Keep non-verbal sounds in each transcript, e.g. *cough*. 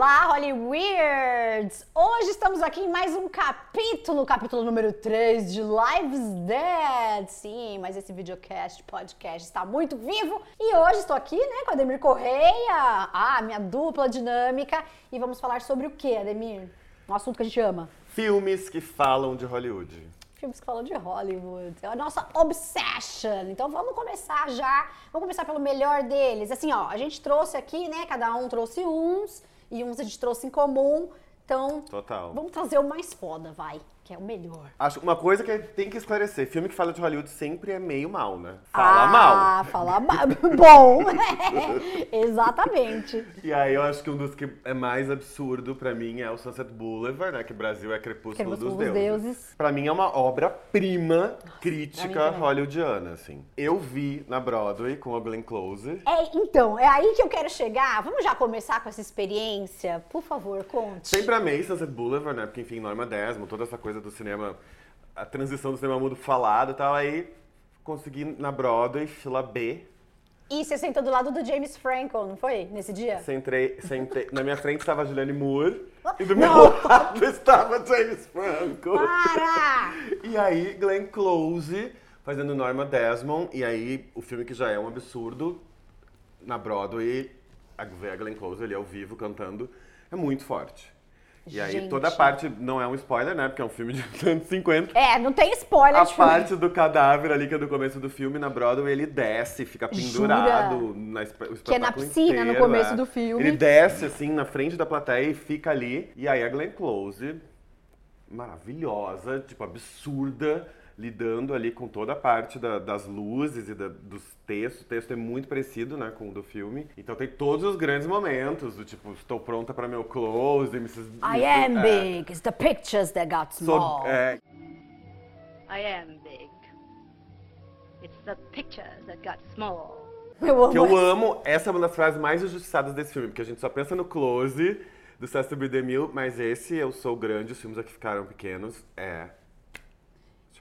Olá, Hollyweirds! Hoje estamos aqui em mais um capítulo, capítulo número 3 de Lives Dead. Sim, mas esse videocast, podcast está muito vivo. E hoje estou aqui, né, com a Ademir Correia, ah, minha dupla dinâmica. E vamos falar sobre o que, Ademir? Um assunto que a gente ama. Filmes que falam de Hollywood. Filmes que falam de Hollywood. É a nossa obsession. Então vamos começar já. Vamos começar pelo melhor deles. Assim, ó, a gente trouxe aqui, né? Cada um trouxe uns e uns a gente trouxe em comum. Então, Total. vamos trazer o mais foda, vai, que é o melhor. Acho uma coisa que tem que esclarecer: filme que fala de Hollywood sempre é meio mal, né? Fala mal. Ah, fala mal. *laughs* Bom, *laughs* exatamente. E aí eu acho que um dos que é mais absurdo pra mim é o Sunset Boulevard, né? Que Brasil é Crepúsculo, Crepúsculo dos, dos deuses. Deuses. Pra mim é uma obra-prima crítica hollywoodiana, assim. Eu vi na Broadway com a Glenn Close. É, então, é aí que eu quero chegar. Vamos já começar com essa experiência? Por favor, conte. Sempre amei Sunset Boulevard, né? Porque, enfim, Norma Desmond, toda essa coisa do cinema, a transição do cinema mudo falado e tal. Aí consegui na Broadway, fila B. E você sentou do lado do James Franco, não foi? Nesse dia? Sentei, sentei. Na minha frente estava a Julianne Moore e do *laughs* Não. meu lado estava James Franco. Para! *laughs* E aí, Glenn Close fazendo Norma Desmond. E aí, o filme que já é um absurdo, na Broadway, a Glenn Close ali ao vivo cantando, é muito forte. E aí, Gente. toda a parte, não é um spoiler, né? Porque é um filme de *laughs* anos 50. É, não tem spoiler A de filme. parte do cadáver ali, que é do começo do filme, na Broadway, ele desce, fica pendurado na o Que é na piscina, no inteiro, começo é. do filme. Ele desce, assim, na frente da plateia e fica ali. E aí a Glenn Close, maravilhosa, tipo, absurda, lidando ali com toda a parte da- das luzes e da- dos textos. O texto é muito parecido, né, com o do filme. Então tem todos os grandes momentos, do tipo, estou pronta para meu close, Mrs. I Mrs. am é. big, it's the pictures that got small. Sou, é, I am big. It's the pictures that got small. Eu amo Que eu essa. amo, essa é uma das frases mais injustiçadas desse filme, porque a gente só pensa no close do César B. DeMille, mas esse Eu Sou Grande, os filmes aqui ficaram pequenos, é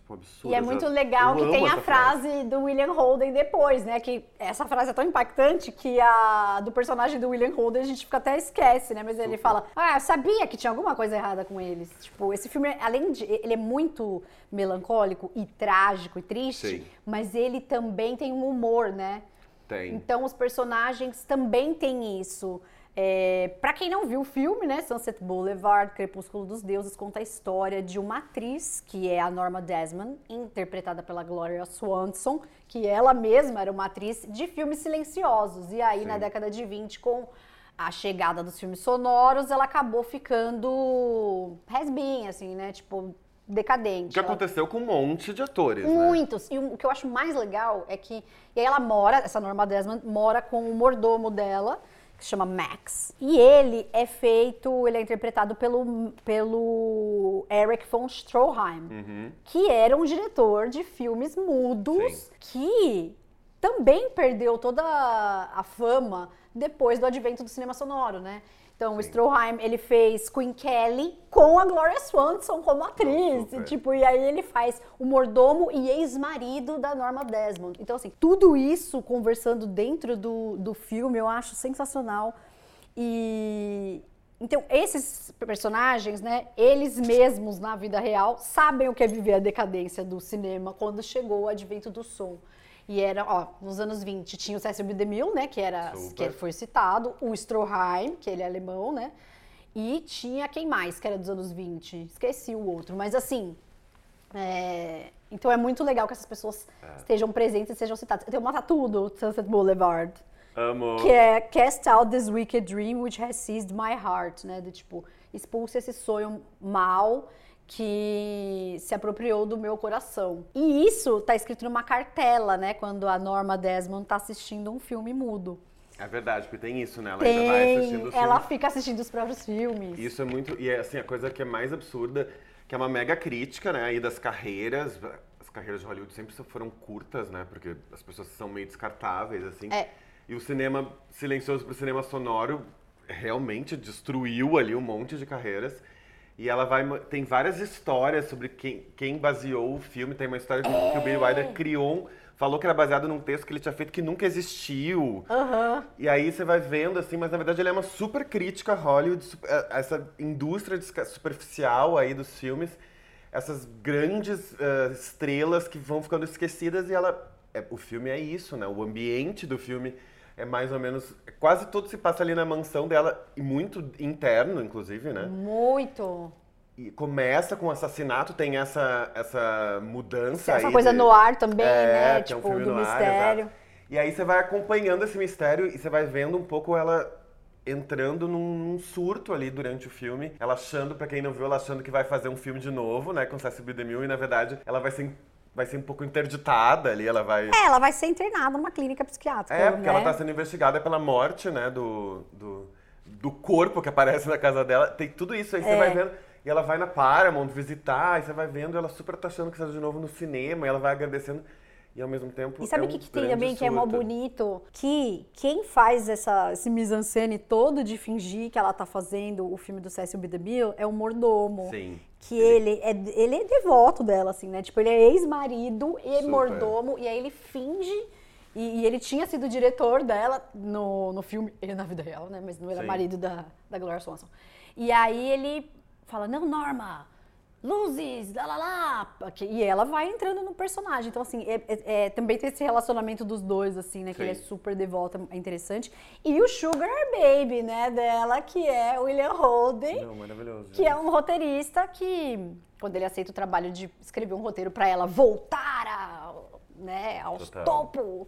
tipo absurdo. E é muito legal Eu que tem a essa frase do William Holden depois, né? Que essa frase é tão impactante que a do personagem do William Holden a gente fica até esquece, né? Mas ele fala: Ah, eu sabia que tinha alguma coisa errada com eles. Tipo, esse filme, além de. Ele é muito melancólico e trágico e triste, Sim. mas ele também tem um humor, né? Tem. Então os personagens também têm isso. É, para quem não viu o filme, né, Sunset Boulevard, Crepúsculo dos Deuses, conta a história de uma atriz que é a Norma Desmond, interpretada pela Gloria Swanson, que ela mesma era uma atriz de filmes silenciosos. E aí na Sim. década de 20, com a chegada dos filmes sonoros, ela acabou ficando has-been, assim, né, tipo decadente. Que Ela- aconteceu com um monte de atores, né? Muitos. E o que eu acho mais legal é que. E aí ela mora, essa Norma Desmond, mora com o mordomo dela, que se chama Max. E ele é feito, ele é interpretado pelo, pelo Eric von Stroheim, Uhum. que era um diretor de filmes mudos Sim. que também perdeu toda a fama depois do advento do cinema sonoro, né? Então, o Sim. Stroheim, ele fez Queen Kelly com a Gloria Swanson como atriz. Tipo, e aí ele faz o mordomo e ex-marido da Norma Desmond. Então, assim, tudo isso conversando dentro do, do filme, eu acho sensacional. E... Então, esses personagens, né, eles mesmos na vida real sabem o que é viver a decadência do cinema quando chegou o advento do som. E era, ó, nos anos 20 tinha o Cecil B. DeMille, né, que era Super. que foi citado, o Stroheim, que ele é alemão, né? E tinha quem mais que era dos anos 20? Esqueci o outro, mas assim, é, então é muito legal que essas pessoas estejam presentes e sejam citadas. Eu tenho uma tatu do Sunset Boulevard, Amo. que é Cast out this wicked dream which has seized my heart, né? De tipo, expulse esse sonho mal que se apropriou do meu coração. E isso tá escrito numa cartela, né? Quando a Norma Desmond tá assistindo um filme mudo. É verdade, porque tem isso, né? Ela ainda vai assistindo Tem, os ela filmes. fica assistindo os próprios filmes. Isso é muito. E é assim, a coisa que é mais absurda, que é uma mega crítica, né? Aí das carreiras. As carreiras de Hollywood sempre foram curtas, né? Porque as pessoas são meio descartáveis, assim. É. E o cinema silencioso pro cinema sonoro realmente destruiu ali um monte de carreiras. E ela vai. Tem várias histórias sobre quem, quem baseou o filme. Tem uma história que, que o Billy Wilder criou. um- falou que era baseado num texto que ele tinha feito que nunca existiu. Aham. E aí você vai vendo, assim, mas na verdade ele é uma super crítica a Hollywood, eh, essa indústria superficial aí dos filmes, essas grandes eh, estrelas que vão ficando esquecidas e ela. é, o filme é isso, né? O ambiente do filme é mais ou menos. Quase tudo se passa ali na mansão dela, e muito interno, inclusive, né? Muito. E começa com o assassinato, tem essa, essa mudança Essa aí coisa de- no ar também, é, né? um Tipo, filme do ar, mistério. exato. E aí você vai acompanhando esse mistério e você vai vendo um pouco ela entrando num, surto ali durante o filme. Ela achando, pra quem não viu, ela achando que vai fazer um filme de novo, né? Com Cecily B. DeMille. E na verdade ela vai ser, vai ser um pouco interditada ali, ela vai... É, ela vai ser internada numa clínica psiquiátrica. É, porque né? ela tá sendo investigada pela morte, né, do, do, do corpo que aparece na casa dela. Tem tudo isso aí, você É. vai vendo. E ela vai na Paramount visitar, e você vai vendo ela super tá achando que está de novo no cinema, e ela vai agradecendo. E ao mesmo tempo. E sabe é o que, um que tem também que é mó bonito? Que quem faz essa, esse mise-en-scène todo de fingir que ela tá fazendo o filme do Cecil B. DeMille é o mordomo. Sim. Que ele é, ele é devoto dela, assim, né? Tipo, ele é ex-marido e Super. mordomo, e aí ele finge. E, e ele tinha sido diretor dela no, no filme, e na vida real, né? Mas não era Sim. marido da, da Gloria Swanson. E aí ele fala: Não, Norma, luzes, lá lá lá. E ela vai entrando no personagem. Então, assim, é- é- é- também tem esse relacionamento dos dois, assim, né? Que ele é super devoto, é interessante. E o Sugar Baby, né, dela, que é William Holden. Não, maravilhoso. Que é um roteirista que, quando ele aceita o trabalho de escrever um roteiro pra ela voltar a, né, aos Total. topo,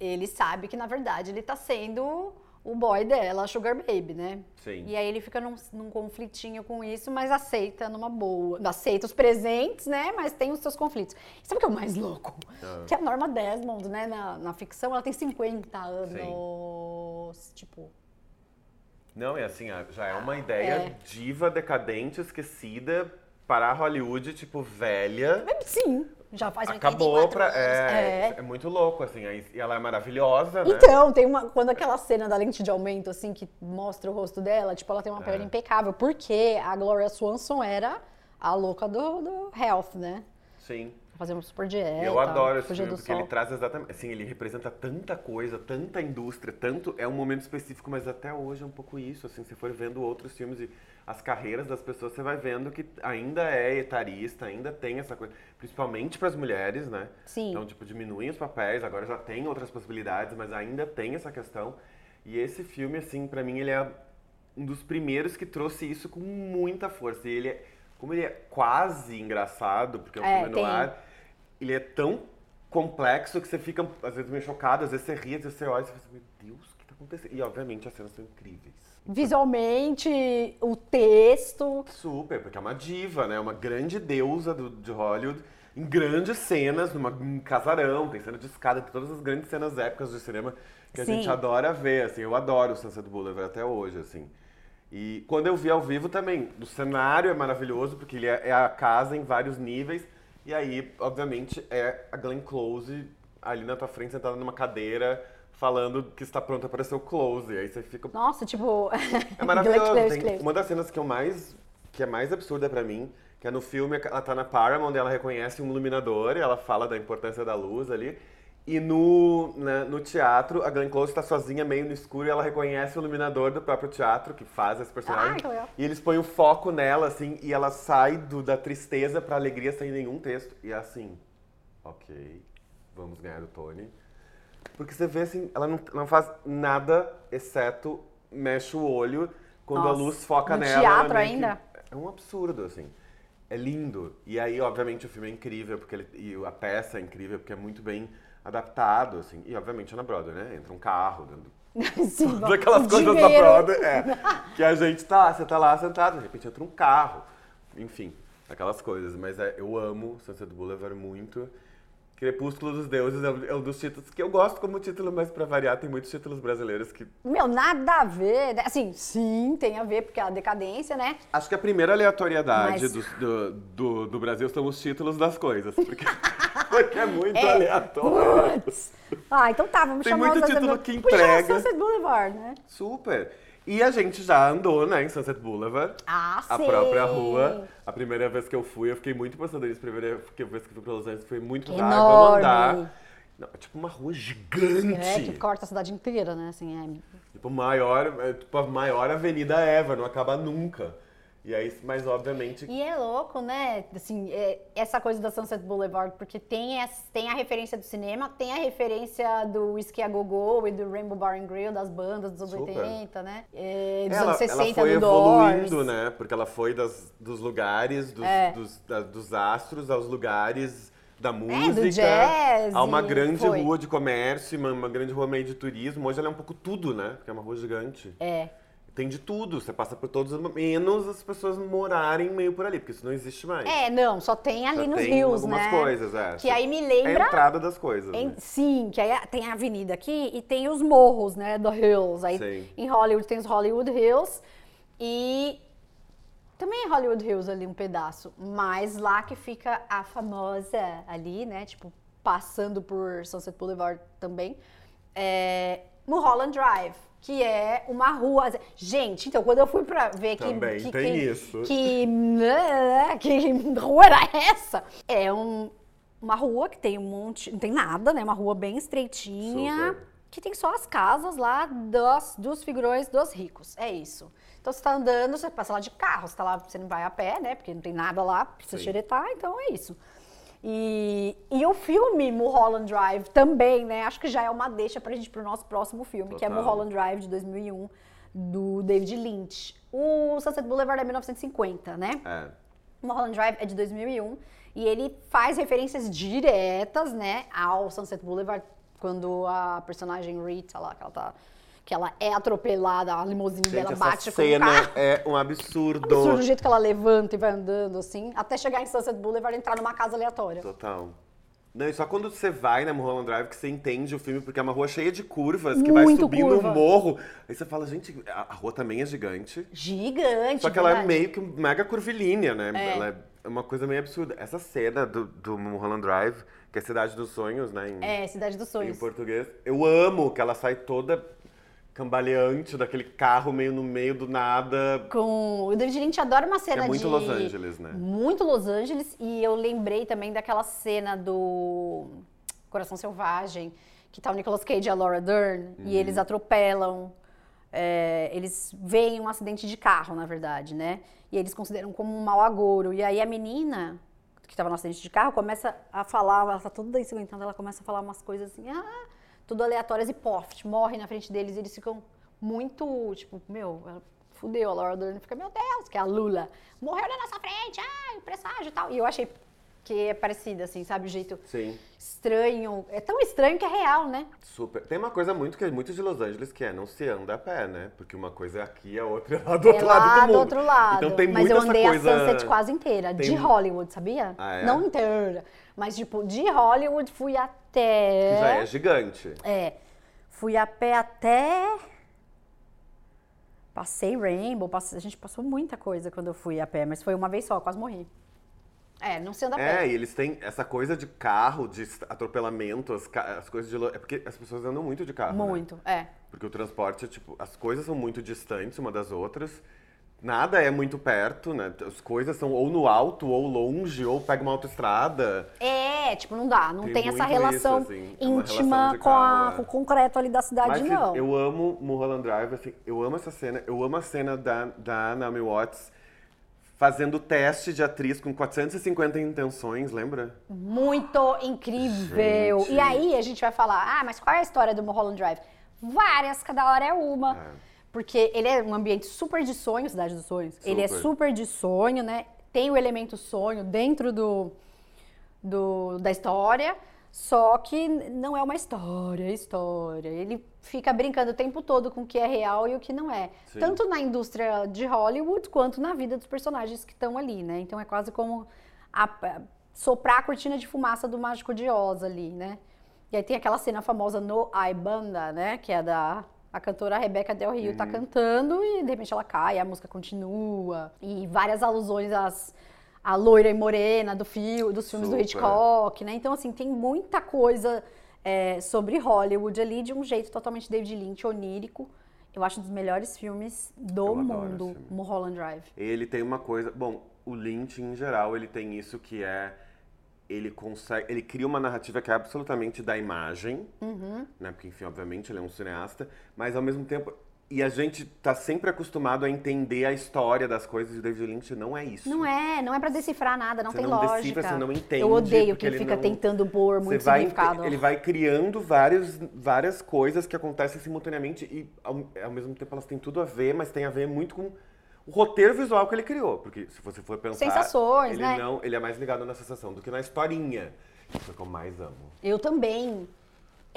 ele sabe que, na verdade, ele tá sendo o boy dela, a Sugar Baby, né? Sim. E aí ele fica num, num conflitinho com isso, mas aceita numa boa. Aceita os presentes, né? Mas tem os seus conflitos. E sabe o que é o mais louco? Ah. Que a Norma Desmond, né, na, na ficção, ela tem 50 anos. Tipo, Não, é assim, já é uma ideia É. diva, decadente, esquecida para Hollywood, tipo, velha. sim, já faz Acabou 84 pra. anos. É, é muito louco, assim. E ela é maravilhosa, né? Então, tem uma. Quando aquela cena da lente de aumento, assim, que mostra o rosto dela, tipo, ela tem uma É. pele impecável, porque a Gloria Swanson era a louca do, do health, né? Sim. Fazer uma super dieta. Eu adoro esse filme, porque sol. ele traz exatamente. Assim, ele representa tanta coisa, tanta indústria, tanto. É um momento específico, mas até hoje é um pouco isso. Assim, se for vendo outros filmes e as carreiras das pessoas, você vai vendo que ainda é etarista, ainda tem essa coisa. Principalmente para as mulheres, né? Sim. Então, tipo, diminuem os papéis, agora já tem outras possibilidades, mas ainda tem essa questão. E esse filme, assim, pra mim, ele é um dos primeiros que trouxe isso com muita força. E ele é, como ele é quase engraçado, porque é um É, filme no ar, ele é tão complexo que você fica, às vezes, meio chocado, às vezes você ri, às vezes você olha e você fala, meu Deus, o que tá acontecendo? E, obviamente, as cenas são incríveis. Visualmente, o texto. Super, porque é uma diva, né? Uma grande deusa do, de Hollywood, em grandes cenas, numa, num casarão, tem cena de escada, tem todas as grandes cenas épicas de cinema que a Sim. gente adora ver, assim. Eu adoro o Sunset Boulevard até hoje, assim. E quando eu vi ao vivo também, o cenário é maravilhoso, porque ele é, é a casa em vários níveis, e aí, obviamente, é a Glenn Close ali na tua frente, sentada numa cadeira, falando que está pronta para seu close. E aí você fica, Nossa, tipo. *laughs* é maravilhoso. Glenn Tem Close. uma das cenas que eu mais que é mais absurda pra mim, que é no filme, ela tá na Paramount, ela reconhece um iluminador e ela fala da importância da luz ali. E no, na- no teatro, a Glenn Close tá sozinha, meio no escuro, e ela reconhece o iluminador do próprio teatro, que faz esse personagem. Ah, que legal. E eles põem o foco nela, assim, e ela sai do, da tristeza pra alegria sem nenhum texto. E é assim, ok, vamos ganhar o Tony. Porque você vê assim, ela não, não faz nada exceto mexe o olho quando a Nossa, luz foca no nela. teatro ainda? É um absurdo, assim. É lindo. E aí, obviamente, o filme é incrível, porque ele, e a peça é incrível, porque é muito bem adaptado, assim. E, obviamente, é na Broadway, né? Entra um carro dentro *laughs* Sim, Todas aquelas coisas da. Broadway, é. *laughs* Que a gente tá, você tá lá sentado, de repente entra um carro. Enfim, aquelas coisas. Mas é, eu amo Sunset Boulevard muito. Crepúsculo dos Deuses é um, é dos títulos que eu gosto como título, mas pra variar, tem muitos títulos brasileiros que. Meu, nada a ver. né? Assim, sim, tem a ver, porque é a decadência, né? Acho que a primeira aleatoriedade Mas- do, do, do, do Brasil são os títulos das coisas. Porque, *laughs* porque *laughs* é muito É. aleatório. Putz. Ah, então tá, vamos Tem chamar muito o título Boulevard. que entrega. Sunset Boulevard, né? Super. E a gente já andou, né, em Sunset Boulevard. Ah, a sim. própria rua. A primeira vez que eu fui, eu fiquei muito pensando nisso. A primeira vez que eu fui pra Los Angeles foi muito Que ah, vamos andar. Não, é tipo uma rua gigante. É, que corta a cidade inteira, né? Assim, é Tipo, maior, é, tipo, a maior avenida ever, não acaba nunca. E aí, mas obviamente. E é louco, né? Assim, é, essa coisa da Sunset Boulevard, porque tem, as- tem a referência do cinema, tem a referência do Whisky a Go Go e do Rainbow Bar and Grill, das bandas dos anos Super. 80, né? É, dos ela, anos 60, ela foi do evoluindo, Doors. né? Porque ela foi das, dos lugares, dos, É. dos, da- dos astros aos lugares da música. do jazz A uma grande foi. rua de comércio, uma, uma grande rua meio de turismo. Hoje ela é um pouco tudo, né? Porque é uma rua gigante. É. Tem de tudo, você passa por todos, menos as pessoas morarem meio por ali, porque isso não existe mais. É, não, só tem ali nos tem rios, algumas né? coisas, é. Que aí me É a lembra... entrada das coisas. Em- né? sim, que aí tem a avenida aqui e tem os morros, né, do Hills. Aí Sim. em Hollywood tem os Hollywood Hills e também é Hollywood Hills ali um pedaço, mas lá que fica a famosa ali, né, tipo passando por Sunset Boulevard também, é Mulholland Drive. Que é uma rua. Gente, então, quando eu fui pra ver que. Também que, tem que, isso. Que, né, que rua era essa? É um, uma rua que tem um monte. Não tem nada, né? Uma rua bem estreitinha. Super. Que tem só as casas lá dos, dos figurões dos ricos. É isso. Então você tá andando, você passa lá de carro, você tá lá, você não vai a pé, né? Porque não tem nada lá pra você xeretar, então é isso. E, e o filme Mulholland Drive também, né? Acho que já é uma deixa pra gente pro nosso próximo filme, que é Total. Mulholland Drive de 2001, do David Lynch. O Sunset Boulevard é 1950, né? É. Mulholland Drive é de 2001 e ele faz referências diretas, né, ao Sunset Boulevard quando a personagem Rita lá, que ela tá que ela é atropelada, a limusine Gente, dela essa bate com o cena carro. é um absurdo. Absurdo o jeito que ela levanta e vai andando assim, até chegar em Sunset Boulevard e entrar numa casa aleatória. Total. Não, e só quando você vai na Mulholland Drive que você entende o filme, porque é uma rua cheia de curvas, que vai Muito subindo curva. um morro. Aí você fala, gente, a rua também é gigante. Gigante, Só que ela é meio que mega curvilínea, né? É. Ela é uma coisa meio absurda. Essa cena do, do Mulholland Drive, que é Cidade dos Sonhos, né? Em, É, Cidade dos em Sonhos. português. Eu amo que ela sai toda cambaleante daquele carro meio no meio do nada. Com o David Lynch adora uma cena É muito de Los Angeles, né? Muito Los Angeles e eu lembrei também daquela cena do Coração Selvagem, que tá o Nicolas Cage e a Laura Dern e Uhum. eles atropelam é, eles veem um acidente de carro, na verdade, né? E eles consideram como um mau agouro. E aí a menina que estava no acidente de carro começa a falar, ela tá toda ensanguentada, ela começa a falar umas coisas assim, ah, tudo aleatórias e poft, morre na frente deles eles ficam muito, tipo, meu, fudeu, a Laura Dern fica, meu Deus, que é a Lula, morreu na nossa frente, ai, o presságio e tal. E eu achei que é parecida, assim, sabe, o jeito Sim, estranho, é tão estranho que é real, né? super. Tem uma coisa muito que é muito de Los Angeles que é não se anda a pé, né? Porque uma coisa é aqui, a outra é lá do é outro lá lado do mundo. do outro lado. Então tem mas eu andei coisa... a Sunset quase inteira, de Tem- Hollywood, sabia? Ah, é? Não inteira. Mas, tipo, de Hollywood fui até. Que já é gigante. É. Fui a pé até. Passei Rainbow, a gente passou muita coisa quando eu fui a pé, mas foi uma vez só, quase morri. É, não se anda É, pé. e eles têm essa coisa de carro, de atropelamento, as, as coisas de. É porque as pessoas andam muito de carro. né? Muito, é. Porque o transporte é tipo. As coisas são muito distantes uma das outras. Nada é muito perto, né? As coisas são ou no alto, ou longe, ou pega uma autoestrada. É, tipo, não dá, não Tem tem, essa muito isso, relação assim, é íntima relação com, a- carro, é. com o concreto ali da cidade, Mas não. eu amo Mulholland Drive, assim, eu amo essa cena, eu amo a cena da, da Naomi Watts fazendo teste de atriz com 450 intenções, lembra? Muito incrível. Gente. E aí a gente vai falar, ah, mas qual é a história do Mulholland Drive? Várias, cada hora é uma. É. Porque ele é um ambiente super de sonho, Cidade dos Sonhos. Ele é Super. super de sonho, né? Tem o elemento sonho dentro do, do- da história, só que não é uma história, é história. Ele fica brincando o tempo todo com o que é real e o que não é. Sim. Tanto na indústria de Hollywood quanto na vida dos personagens que estão ali, né? Então é quase como a- soprar a cortina de fumaça do Mágico de Oz ali, né? E aí tem aquela cena famosa no I Banda, né? Que é da a cantora Rebecca Del Rio Uhum. tá cantando e de repente ela cai, a música continua. E várias alusões às a loira e morena do fio, dos filmes do Super. Hitchcock, né? Então, assim, tem muita coisa é, sobre Hollywood ali de um jeito totalmente David Lynch, onírico. Eu acho um dos melhores filmes do Eu mundo. Mulholland Drive. Ele tem uma coisa. Bom, o Lynch em geral, ele tem isso que é. ele consegue. Ele cria uma narrativa que é absolutamente da imagem, Uhum. né? Porque, enfim, obviamente, ele é um cineasta, mas ao mesmo tempo. E a gente tá sempre acostumado a entender a história das coisas e o David Lynch não é isso. Não é, não é pra decifrar nada, não Você tem não lógica. decifra, você não entende, Eu odeio porque que ele ele fica não- tentando pôr muito Você vai, significado. ele vai criando vários, várias coisas que acontecem simultaneamente e ao, ao mesmo tempo elas têm tudo a ver, mas tem a ver muito com o roteiro visual que ele criou. Porque se você for pensar. Sensações, ele né? Não, ele é mais ligado na sensação do que na historinha. Isso é o que eu mais amo. Eu também.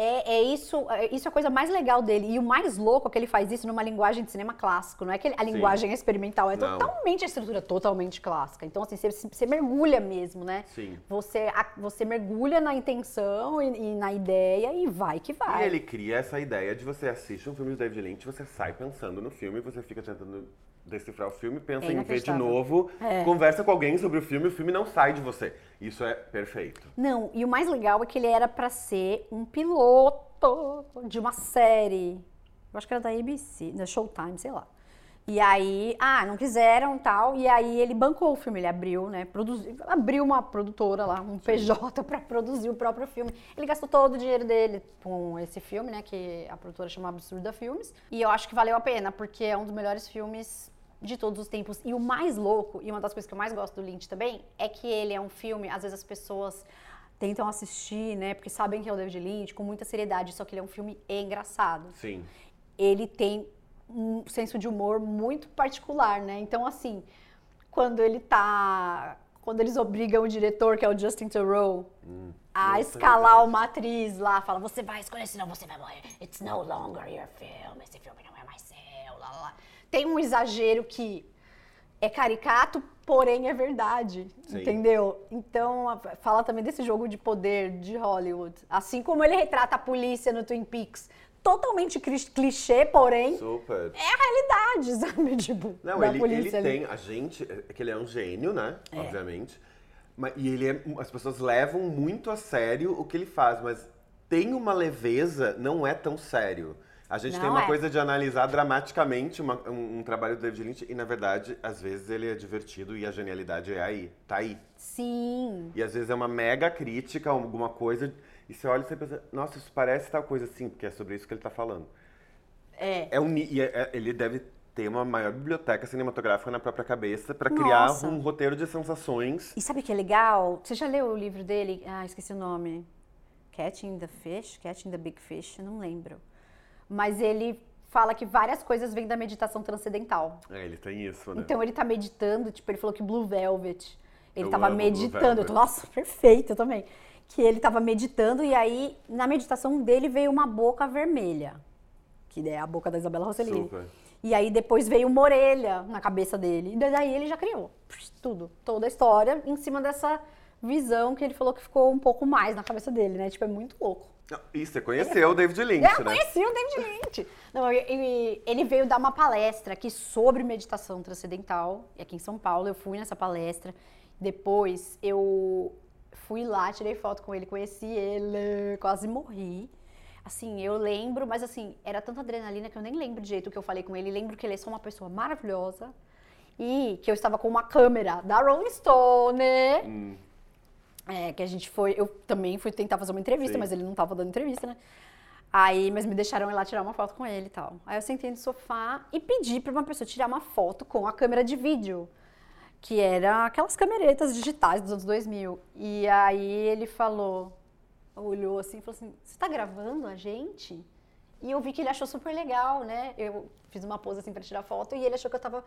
É, é isso, é, isso é a coisa mais legal dele. E o mais louco é que ele faz isso numa linguagem de cinema clássico. Não é que ele- a linguagem é experimental, é Não. totalmente a estrutura totalmente clássica. Então, assim, você, você mergulha mesmo, né? Sim. Você, a- você mergulha na intenção e, e na ideia e vai que vai. E ele cria essa ideia de você assiste um filme de David Lynch, você sai pensando no filme, você fica tentando decifrar o filme, pensa É em ver de novo, É. conversa com alguém sobre o filme, o filme não sai de você. Isso é perfeito. Não, e o mais legal é que ele era pra ser um piloto de uma série. Eu acho que era da ABC, da Showtime, sei lá. E aí, ah, não quiseram tal. E aí ele bancou o filme, ele abriu, né? Produziu, abriu uma produtora lá, um PJ *laughs* pra produzir o próprio filme. Ele gastou todo o dinheiro dele com esse filme, né? Que a produtora chama Absurda Filmes. E eu acho que valeu a pena, porque é um dos melhores filmes de todos os tempos. E o mais louco, e uma das coisas que eu mais gosto do Lynch também, é que ele é um filme, às vezes as pessoas tentam assistir, né? Porque sabem que é o David Lynch, com muita seriedade, só que ele é um filme engraçado Sim. ele tem um senso de humor muito particular, né? Então, assim, quando ele tá. Quando eles obrigam o diretor, que é o Justin Theroux, a nossa, escalar uma atriz lá, fala: você vai escolher, senão você vai morrer. It's no longer your film. Esse filme não é mais seu. Lá, lá, lá. Tem um exagero que é caricato, porém é verdade. Sim. Entendeu? Então, fala também desse jogo de poder de Hollywood. Assim como ele retrata a polícia no Twin Peaks. Totalmente clichê, porém Super. é a realidade, *laughs* sabe? Tipo, Não, ele, polícia ele tem. A gente. É que ele é um gênio, né? Obviamente. Mas, e ele é. As pessoas levam muito a sério o que ele faz, mas tem uma leveza, não é tão sério. A gente tem Não uma é. coisa de analisar dramaticamente uma- um, um trabalho do David Lynch e, na verdade, às vezes ele é divertido e a genialidade é aí, tá aí. Sim. E às vezes é uma mega crítica alguma coisa, e você olha e você pensa, nossa, isso parece tal coisa assim, porque é sobre isso que ele tá falando. É. É um, e é- é- ele deve ter uma maior biblioteca cinematográfica na própria cabeça para criar Nossa. um roteiro de sensações. E sabe o que é legal? Você já leu o livro dele? Ah, esqueci o nome. Catching the Fish? Catching the Big Fish? Não lembro. Mas ele fala que várias coisas vêm da meditação transcendental. É, ele tem isso, né? Então ele tá meditando, tipo, ele falou que Blue Velvet. Ele Eu tava meditando. Eu tô, nossa, *laughs* perfeito eu também. Que ele tava meditando e aí, na meditação dele, veio uma boca vermelha. Que é a boca da Isabela Rossellini. Super. E aí depois veio uma orelha na cabeça dele. E daí ele já criou tudo, toda a história em cima dessa visão que ele falou que ficou um pouco mais na cabeça dele, né? Tipo, é muito louco. E você conheceu o David Lynch, Eu né? conheci o David Lynch. Não, e- e- ele veio dar uma palestra aqui sobre meditação transcendental, e aqui em São Paulo. Eu fui nessa palestra. Depois eu fui lá, tirei foto com ele, conheci ele, quase morri. Assim, eu lembro, mas assim, era tanta adrenalina que eu nem lembro de jeito o que eu falei com ele. Lembro que ele é só uma pessoa maravilhosa e que eu estava com uma câmera da Rolling Stone. Hum. É, que a gente foi, eu também fui tentar fazer uma entrevista, Sim. mas ele não tava dando entrevista, né? Aí, mas me deixaram ir lá tirar uma foto com ele e tal. Aí eu sentei no sofá e pedi pra uma pessoa tirar uma foto com a câmera de vídeo, que era aquelas cameretas digitais dos anos 2000. E aí ele falou, olhou assim e falou assim: Você tá gravando a gente? E eu vi que ele achou super legal, né? Eu fiz uma pose assim pra tirar foto e ele achou que eu tava,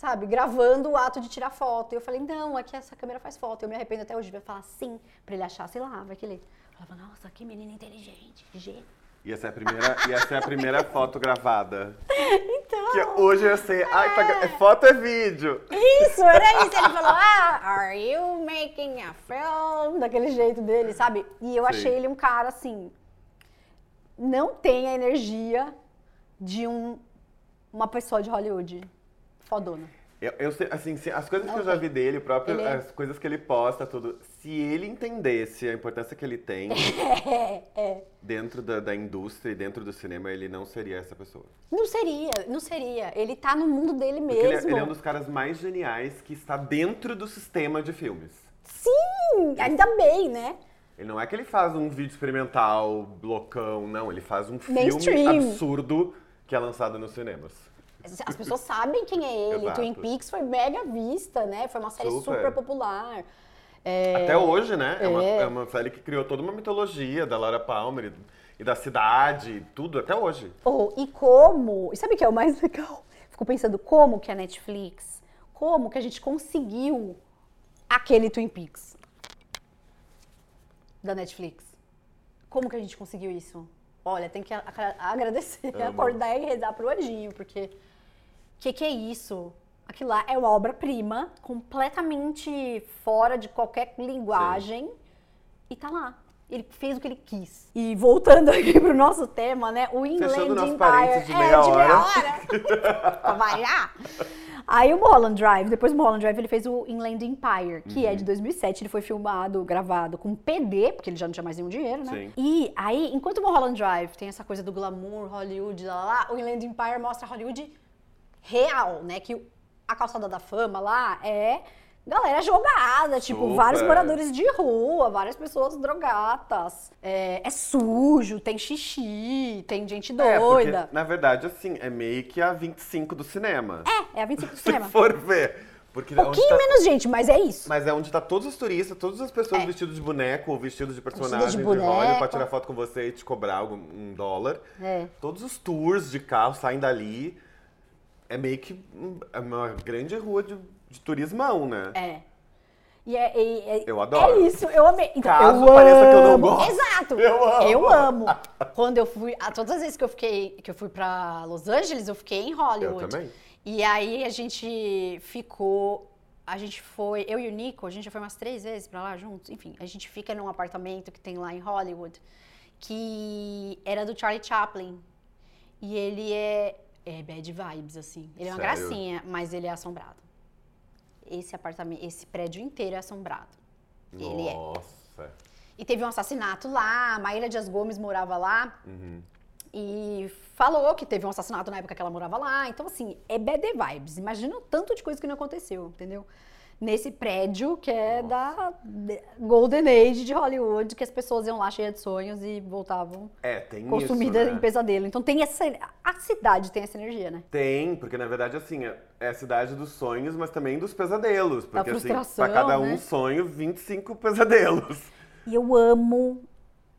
sabe, gravando o ato de tirar foto. E eu falei: Não, aqui essa câmera faz foto. Eu me arrependo até hoje de falar sim, pra ele achar, sei lá, vai que ele. Eu falava: Nossa, que menina inteligente, que gênio. E essa é a primeira, e essa é a primeira *laughs* foto gravada. Então. Que hoje eu sei, ai, tá, é foto é vídeo. Isso, era isso. Ele falou, *laughs* ah, are you making a film? Daquele jeito dele, sabe? E eu Sim. achei ele um cara, assim, não tem a energia de um, uma pessoa de Hollywood fodona. Eu, eu sei, assim, as coisas que Não eu já vi dele, próprio, Ele é- as coisas que ele posta, tudo. Se ele entendesse a importância que ele tem *laughs* É, é. dentro da, da indústria e dentro do cinema, ele não seria essa pessoa. Não seria, não seria. Ele tá no mundo dele Porque ele é, mesmo. ele é um dos caras mais geniais que está dentro do sistema de filmes. Sim, ainda bem, né? Ele não é que ele faz um vídeo experimental, loucão, não. Ele faz um filme Mainstream. absurdo que é lançado nos cinemas. As pessoas sabem quem é ele. Exato. Twin Peaks foi mega vista, né? Foi uma série super, Super. popular. É, Até hoje, né? É. Uma, é. é uma série que criou toda uma mitologia da Laura Palmer e, da cidade, tudo, até hoje. Oh, e como? E sabe o que é o mais *laughs* legal? Fico pensando como que a Netflix, como que a gente conseguiu aquele Twin Peaks da Netflix. Como que a gente conseguiu isso? Olha, tem que agradecer, Amo. acordar e rezar pro anjinho, porque que que é isso? Aquilo lá é uma obra-prima, completamente fora de qualquer linguagem e tá lá. Ele fez o que ele quis. E voltando *laughs* aqui pro nosso tema, né? O Inland Fechando Empire. de é, meia de meia hora. *laughs* pra variar. Aí o Mulholland Drive, depois do Mulholland Drive, ele fez o Inland Empire, que Uhum. é de 2007. Ele foi filmado, gravado com PD, porque ele já não tinha mais nenhum dinheiro, né? Sim. E aí, enquanto o Mulholland Drive tem essa coisa do glamour, Hollywood, lá, lá, lá, o Inland Empire mostra Hollywood real, né? Que a calçada da fama lá é galera jogada, tipo, Super. vários moradores de rua, várias pessoas drogatas. É, é sujo, tem xixi, tem gente É, doida. porque, na verdade, assim, é meio que a 25 do cinema. É, é, a 25 do *laughs* Se cinema. for ver. Porque Um é pouquinho tá- menos gente, mas é isso. Mas é onde tá todos os turistas, todas as pessoas É. vestidas de boneco ou vestidos de Vestidas personagem de de, Hollywood pra tirar foto com você e te cobrar um dólar. É. Todos os tours de carro saem dali. É meio que é uma grande rua de, de turismão, né? É. E é, e- é- Eu adoro. É isso, eu amei. Então, Caso eu pareça que eu não amo. gosto, Exato. eu amo. Eu amo. Quando eu fui, todas as vezes que eu fiquei, que eu fui pra Los Angeles, eu fiquei em Hollywood. Eu também. E aí a gente ficou, a gente foi, eu e o Nico, a gente já foi umas três vezes pra lá juntos. Enfim, a gente fica num apartamento que tem lá em Hollywood, que era do Charlie Chaplin. E ele é, é bad vibes, assim. Ele é uma Sério? gracinha, mas ele é assombrado. Esse apartamento, esse prédio inteiro é assombrado. Ele é. Nossa. E teve um assassinato lá, a Maíra Dias Gomes morava lá. Uhum. E falou que teve um assassinato na época que ela morava lá. Então, assim, é bad vibes. Imagina o tanto de coisa que não aconteceu, entendeu? Nesse prédio que é da de- Golden Age de Hollywood, que as pessoas iam lá cheias de sonhos e voltavam É, consumidas isso, né? em pesadelo. Então tem essa. A cidade tem essa energia, né? Tem, porque na verdade, assim, é é a cidade dos sonhos, mas também dos pesadelos. Porque, assim, frustração, pra cada um né? sonho, 25 pesadelos. E eu amo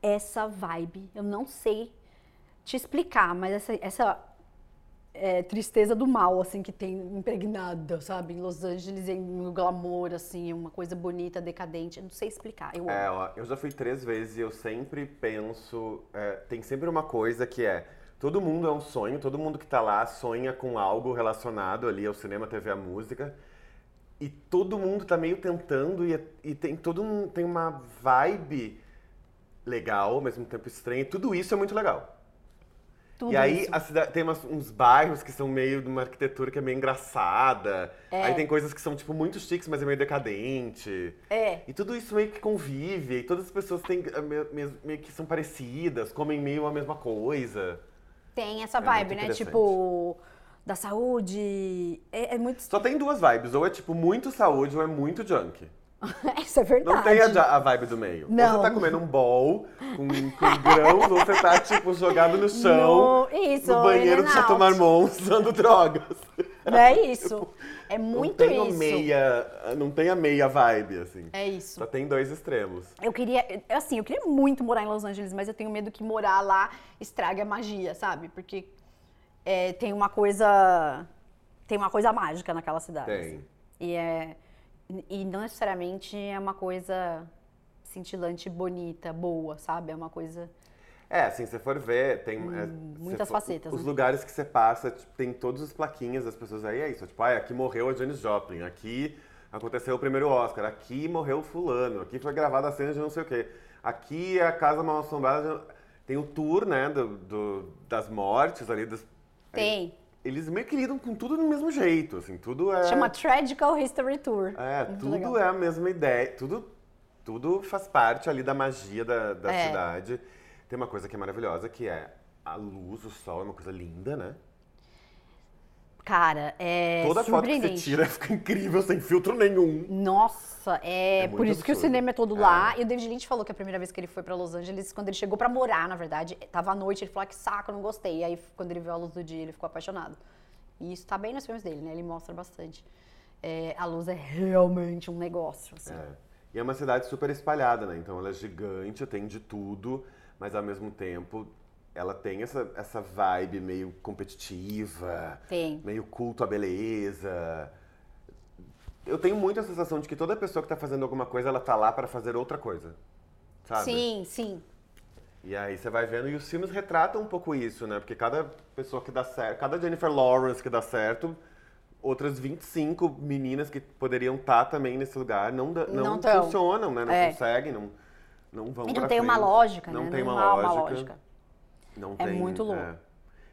essa vibe. Eu não sei te explicar, mas essa, essa é, tristeza do mal, assim, que tem impregnada, sabe? Em Los Angeles, em no glamour, assim, uma coisa bonita, decadente. Eu não sei explicar. Eu. É, ó, eu já fui três vezes e eu sempre penso. é, tem sempre uma coisa que é. Todo mundo é um sonho, todo mundo que tá lá sonha com algo relacionado ali ao cinema, TV, a música. E todo mundo tá meio tentando e, e tem todo um, tem uma vibe legal, ao mesmo tempo estranha. E tudo isso é muito legal. Tudo e aí cidade, tem umas- uns bairros que são meio de uma arquitetura que é meio engraçada. É. Aí tem coisas que são tipo muito chiques, mas é meio decadente. É. E tudo isso meio que convive, e todas as pessoas têm, eh, me- me- meio que são parecidas, comem meio a mesma coisa. Tem essa É vibe, né? Tipo, da saúde. É, é muito. Só tem duas vibes, ou é tipo muito saúde ou é muito junk. *laughs* Isso é verdade. Não tem a, a vibe do meio. Ou Não. você tá comendo um bowl com, com grãos, ou você tá tipo jogado no chão, No- isso, no banheiro and Chateau. Marmont usando drogas. Não é isso. É muito não tem isso. Meia, não tem a meia vibe, assim. É isso. Só tem dois extremos. Eu queria, assim, eu queria muito morar em Los Angeles, mas eu tenho medo que morar lá estrague a magia, sabe? Porque é, tem uma coisa, tem uma coisa mágica naquela cidade. Tem. assim. E é, e não necessariamente é uma coisa cintilante, bonita, boa, sabe? É uma coisa É, assim, se você for ver, tem. é, Hum, muitas for- facetas, Os né? lugares que você passa, tipo, tem todas as plaquinhas das pessoas aí, é isso. Tipo, ah, aqui morreu a Janis Joplin, aqui aconteceu o primeiro Oscar, aqui morreu o fulano, aqui foi gravada a cena de não sei o quê. Aqui é a casa mal assombrada. Tem o tour, né, do, do- das mortes ali. Das... tem. Eles meio que lidam com tudo do mesmo jeito, assim, tudo é. Chama Tragical History Tour. É, Muito tudo legal. é a mesma ideia, tudo, tudo faz parte ali da magia da, da É. cidade. Tem uma coisa que é maravilhosa, que é a luz, o sol, é uma coisa linda, né? Cara, é Toda foto que você tira fica incrível, sem filtro nenhum. Nossa, é, É por isso que o absurdo. cinema é todo lá. E o David Lynch falou que a primeira vez que ele foi pra Los Angeles, quando ele chegou pra morar, na verdade, tava à noite, ele falou "Ah, que saco, não gostei. E aí, quando ele viu a luz do dia, ele ficou apaixonado. E isso tá bem nos filmes dele, né? Ele mostra bastante. É, a luz é realmente um negócio, assim. É. E é uma cidade super espalhada, né? Então ela é gigante, tem de tudo, mas ao mesmo tempo ela tem essa, essa vibe meio competitiva, Tem. meio culto à beleza. Eu tenho muito a sensação de que toda pessoa que tá fazendo alguma coisa, ela tá lá para fazer outra coisa. Sabe? Sim, sim. E aí você vai vendo, e os filmes retratam um pouco isso, né? Porque cada pessoa que dá certo, cada Jennifer Lawrence que dá certo, outras 25 meninas que poderiam estar também nesse lugar não, não, Não tão. funcionam, né? Não É. conseguem, não, não vão E não tem uma frente. lógica, não né? Tem não uma há lógica, uma lógica. Não É tem, muito louco.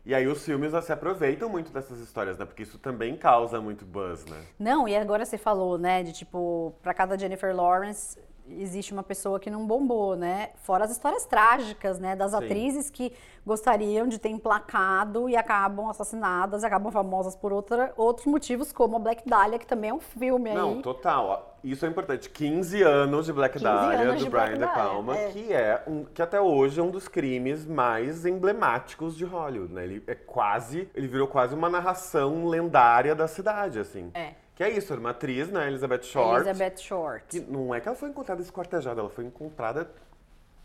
E aí os filmes se aproveitam muito dessas histórias, né? Porque isso também causa muito buzz, né? Não, e agora você falou, né, de tipo, pra cada Jennifer Lawrence existe uma pessoa que não bombou, né? Fora as histórias trágicas, né, das Sim. atrizes que gostariam de ter emplacado e acabam assassinadas, acabam famosas por outra, outros motivos, como a Black Dahlia, que também é um filme Não, aí. total. ó, Isso é importante. 15 anos de Black 15 Dahlia, do de Brian Black De Palma, é. que é um, que até hoje é um dos crimes mais emblemáticos de Hollywood, né? Ele é quase, ele virou quase uma narração lendária da cidade, assim. É. Que é isso, era uma atriz, né, Elizabeth Short, Elizabeth Short. que não é que ela foi encontrada esquartejada, ela foi encontrada,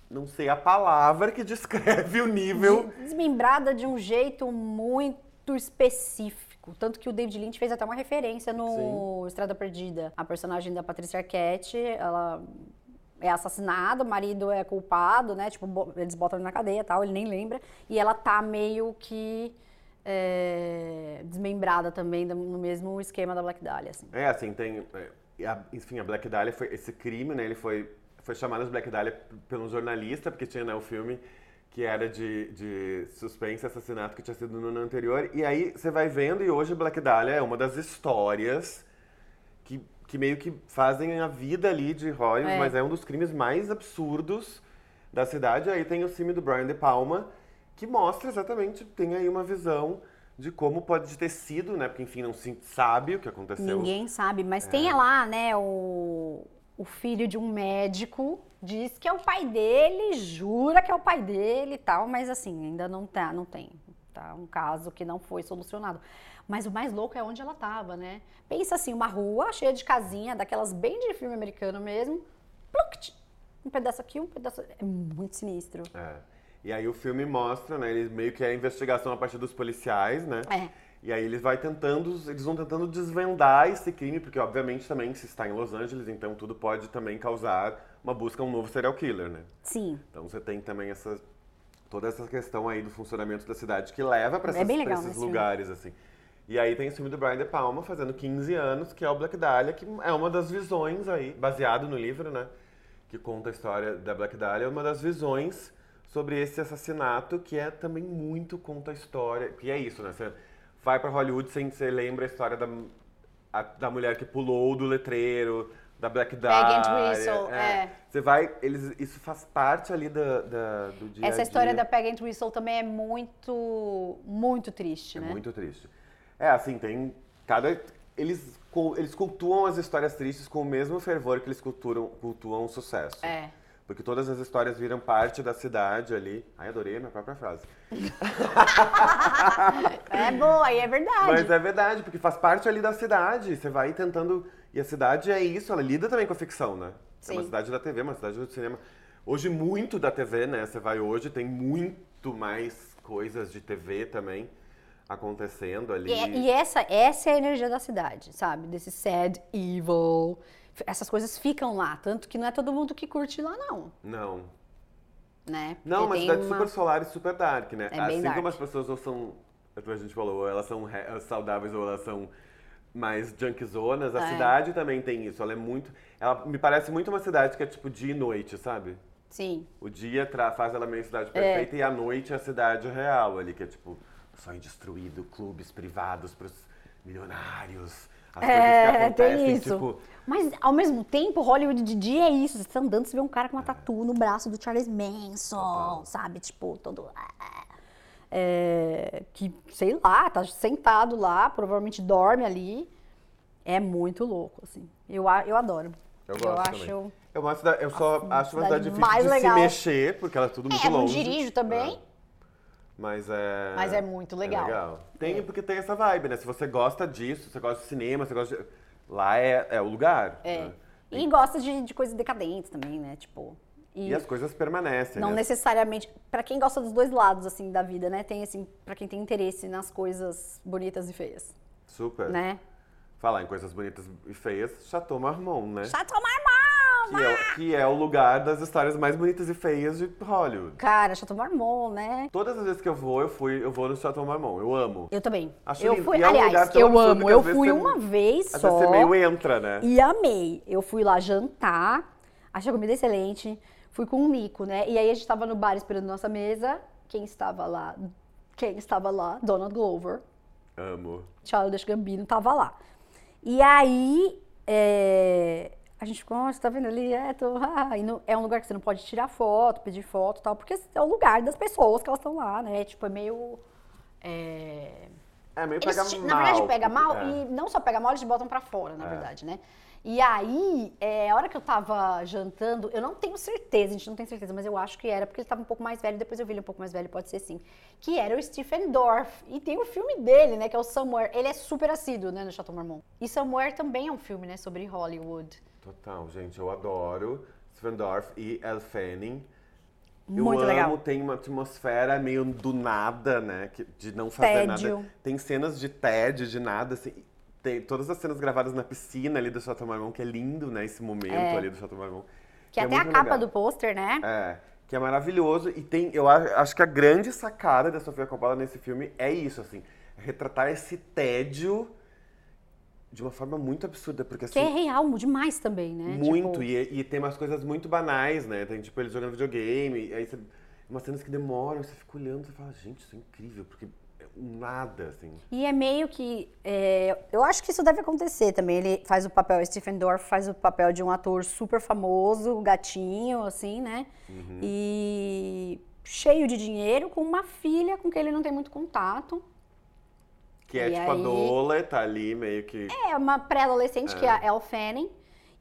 não sei a palavra que descreve o nível. De- Desmembrada de um jeito muito específico. Tanto que o David Lynch fez até uma referência no Estrada Perdida. A personagem da Patrícia Arquette, ela é assassinada, o marido é culpado, né? Tipo, eles botam ele na cadeia e tal, ele nem lembra. E ela tá meio que é, desmembrada também no mesmo esquema da Black Dahlia, assim. É, assim, tem. é, a- enfim, a Black Dahlia foi. Esse crime, né? Ele foi, foi chamado de Black Dahlia p- pelo jornalista, porque tinha né, o filme que era de, de suspense assassinato que tinha sido no ano anterior. E aí você vai vendo, e hoje Black Dahlia é uma das histórias que, que meio que fazem a vida ali de Hollywood, É. mas é um dos crimes mais absurdos da cidade. Aí tem o filme do Brian De Palma, que mostra exatamente, tem aí uma visão de como pode ter sido, né? Porque, enfim, não se sabe o que aconteceu. Ninguém sabe, É. mas tem lá, né, o, o filho de um médico diz que é o pai dele, jura que é o pai dele e tal, mas assim, ainda não tá, não tem. Tá um caso que não foi solucionado. Mas o mais louco é onde ela tava, né? Pensa assim, uma rua cheia de casinha, daquelas bem de filme americano mesmo. Pluct! Um pedaço aqui, um pedaço. É muito sinistro. É. E aí o filme mostra, né? Eles meio que é a investigação a partir dos policiais, né? É. E aí eles vai tentando, eles vão tentando desvendar esse crime, porque obviamente também se está em Los Angeles, então tudo pode também causar uma busca a um novo serial killer, né? Sim. Então você tem também essa toda essa questão aí do funcionamento da cidade que leva para É bem legal esses nesse filme. lugares assim. E aí tem esse filme do Brian De Palma fazendo 15 anos, que é o Black Dahlia, que é uma das visões aí, baseado no livro, né? Que conta a história da Black Dahlia, é uma das visões sobre esse assassinato, que é também muito conta a história. Que é isso, né? Você vai para Hollywood, você, você lembra a história da, a- da mulher que pulou do letreiro, da Black Dahlia. and Whistle, é. Você vai, eles, isso faz parte ali da, da- do dia Essa história dia. da Peg and Whistle também é muito, muito triste, É né? muito triste. É, assim, tem cada... Eles, eles cultuam as histórias tristes com o mesmo fervor que eles culturam, cultuam o sucesso. É. Porque todas as histórias viram parte da cidade ali. Ai, adorei a minha própria frase. *laughs* É boa, e é verdade. Mas é verdade, porque faz parte ali da cidade. Você vai tentando. E a cidade é isso, ela lida também com a ficção, né? É uma Sim. cidade da TV, uma cidade do cinema. Hoje, muito da TV, né? Você vai hoje, tem muito mais coisas de TV também acontecendo ali. E, é- e essa, essa é a energia da cidade, sabe? Desse sad, evil. Essas coisas ficam lá. Tanto que não é todo mundo que curte lá, não. Não. Né? Não, Porque tem cidade uma- super solar e super dark, né? É assim dark. como as pessoas ou são, é a gente falou, ou elas são saudáveis ou elas são mais junkzonas, a É. cidade também tem isso. Ela é muito. Ela me parece muito uma cidade que é tipo dia e noite, sabe? Sim. O dia faz ela meio cidade É. perfeita e a noite é a cidade real ali, que é tipo sonho destruído, clubes privados pros milionários. As É, coisas que acontecem, tem isso. tipo. Mas, ao mesmo tempo, Hollywood de dia é isso. Você tá andando, você vê um cara com uma tatu no braço do Charles Manson, sabe? Tipo, todo... é, que, sei lá, tá sentado lá, provavelmente dorme ali. É muito louco, assim. Eu, eu adoro. Eu gosto acho. também. Eu, gosto da- eu só acho uma cidade cidade difícil mais de legal. se mexer, porque ela é tudo muito É, longe. dirijo também. É. Mas é. Mas é muito legal. Tem, porque tem essa vibe, né? Se você gosta disso, você gosta de cinema, você gosta de. Lá é, é o lugar. É. né? E gosta de, de coisas decadentes também, né? Tipo. E, E as coisas permanecem. não né? necessariamente. Pra quem gosta dos dois lados, assim, da vida, né? Tem, assim, pra quem tem interesse nas coisas bonitas e feias, Super. né? Falar em coisas bonitas e feias, Chateau Marmont, né? Chateau Marmont! Que é, que é o lugar das histórias mais bonitas e feias de Hollywood. Cara, Chateau Marmont, né? Todas as vezes que eu vou, eu fui, eu vou no Chateau Marmont. Eu amo. Eu também. Acho eu lindo. fui, E é um lugar aliás, eu amo. que Eu fui você- uma vez Às só. vezes você meio entra, né? E amei. Eu fui lá jantar, achei a comida excelente. Fui com o Nico, né? E aí a gente tava no bar esperando nossa mesa. Quem estava lá? Quem estava lá? Donald Glover. Amo. Childish Gambino tava lá. E aí, é, a gente ficou, "Oh, você tá vendo ali? É, tô, *laughs* ah", não- é um lugar que você não pode tirar foto, pedir foto e tal, porque é o lugar das pessoas que elas estão lá, né? Tipo, é meio... é, É meio eles pega ti- mal. Na verdade, pega mal é. e não só pega mal, eles botam pra fora, na É. verdade, né? E aí, é, a hora que eu tava jantando, eu não tenho certeza, a gente não tem certeza, mas eu acho que era, porque ele tava um pouco mais velho, depois eu vi ele um pouco mais velho, pode ser sim. Que era o Stephen Dorff. E tem o filme dele, né, que é o Somewhere. Ele é super assíduo, né, no Chateau Marmont. E Somewhere também é um filme, né, sobre Hollywood. Total, gente, eu adoro Stephen Dorff e Elle Fanning. Muito eu legal. amo, tem uma atmosfera meio do nada, né? que- De não fazer Tédio. nada. Tem cenas de tédio, de nada, assim. Tem todas as cenas gravadas na piscina ali do Chateau Marmont, que é lindo, né? Esse momento É. ali do Chateau Marmont. Que é é até a capa legal. do pôster, né? É, que é maravilhoso. E tem, eu a- acho que a grande sacada da Sofia Coppola nesse filme é isso, assim. Retratar esse tédio de uma forma muito absurda, porque assim... Que é real demais também, né? Muito, Tipo, e, e tem umas coisas muito banais, né? Tem tipo eles jogando videogame, aí você, umas cenas que demoram, você fica olhando e fala, gente, isso é incrível, porque é nada, assim. E é meio que. é, eu acho que isso deve acontecer também. Ele faz o papel, Stephen Dorff faz o papel de um ator super famoso, gatinho, assim, né? Uhum. E cheio de dinheiro, com uma filha com quem ele não tem muito contato. Que é E tipo a aí- Dola, tá ali meio que. É uma pré-adolescente que é a Elle Fanning.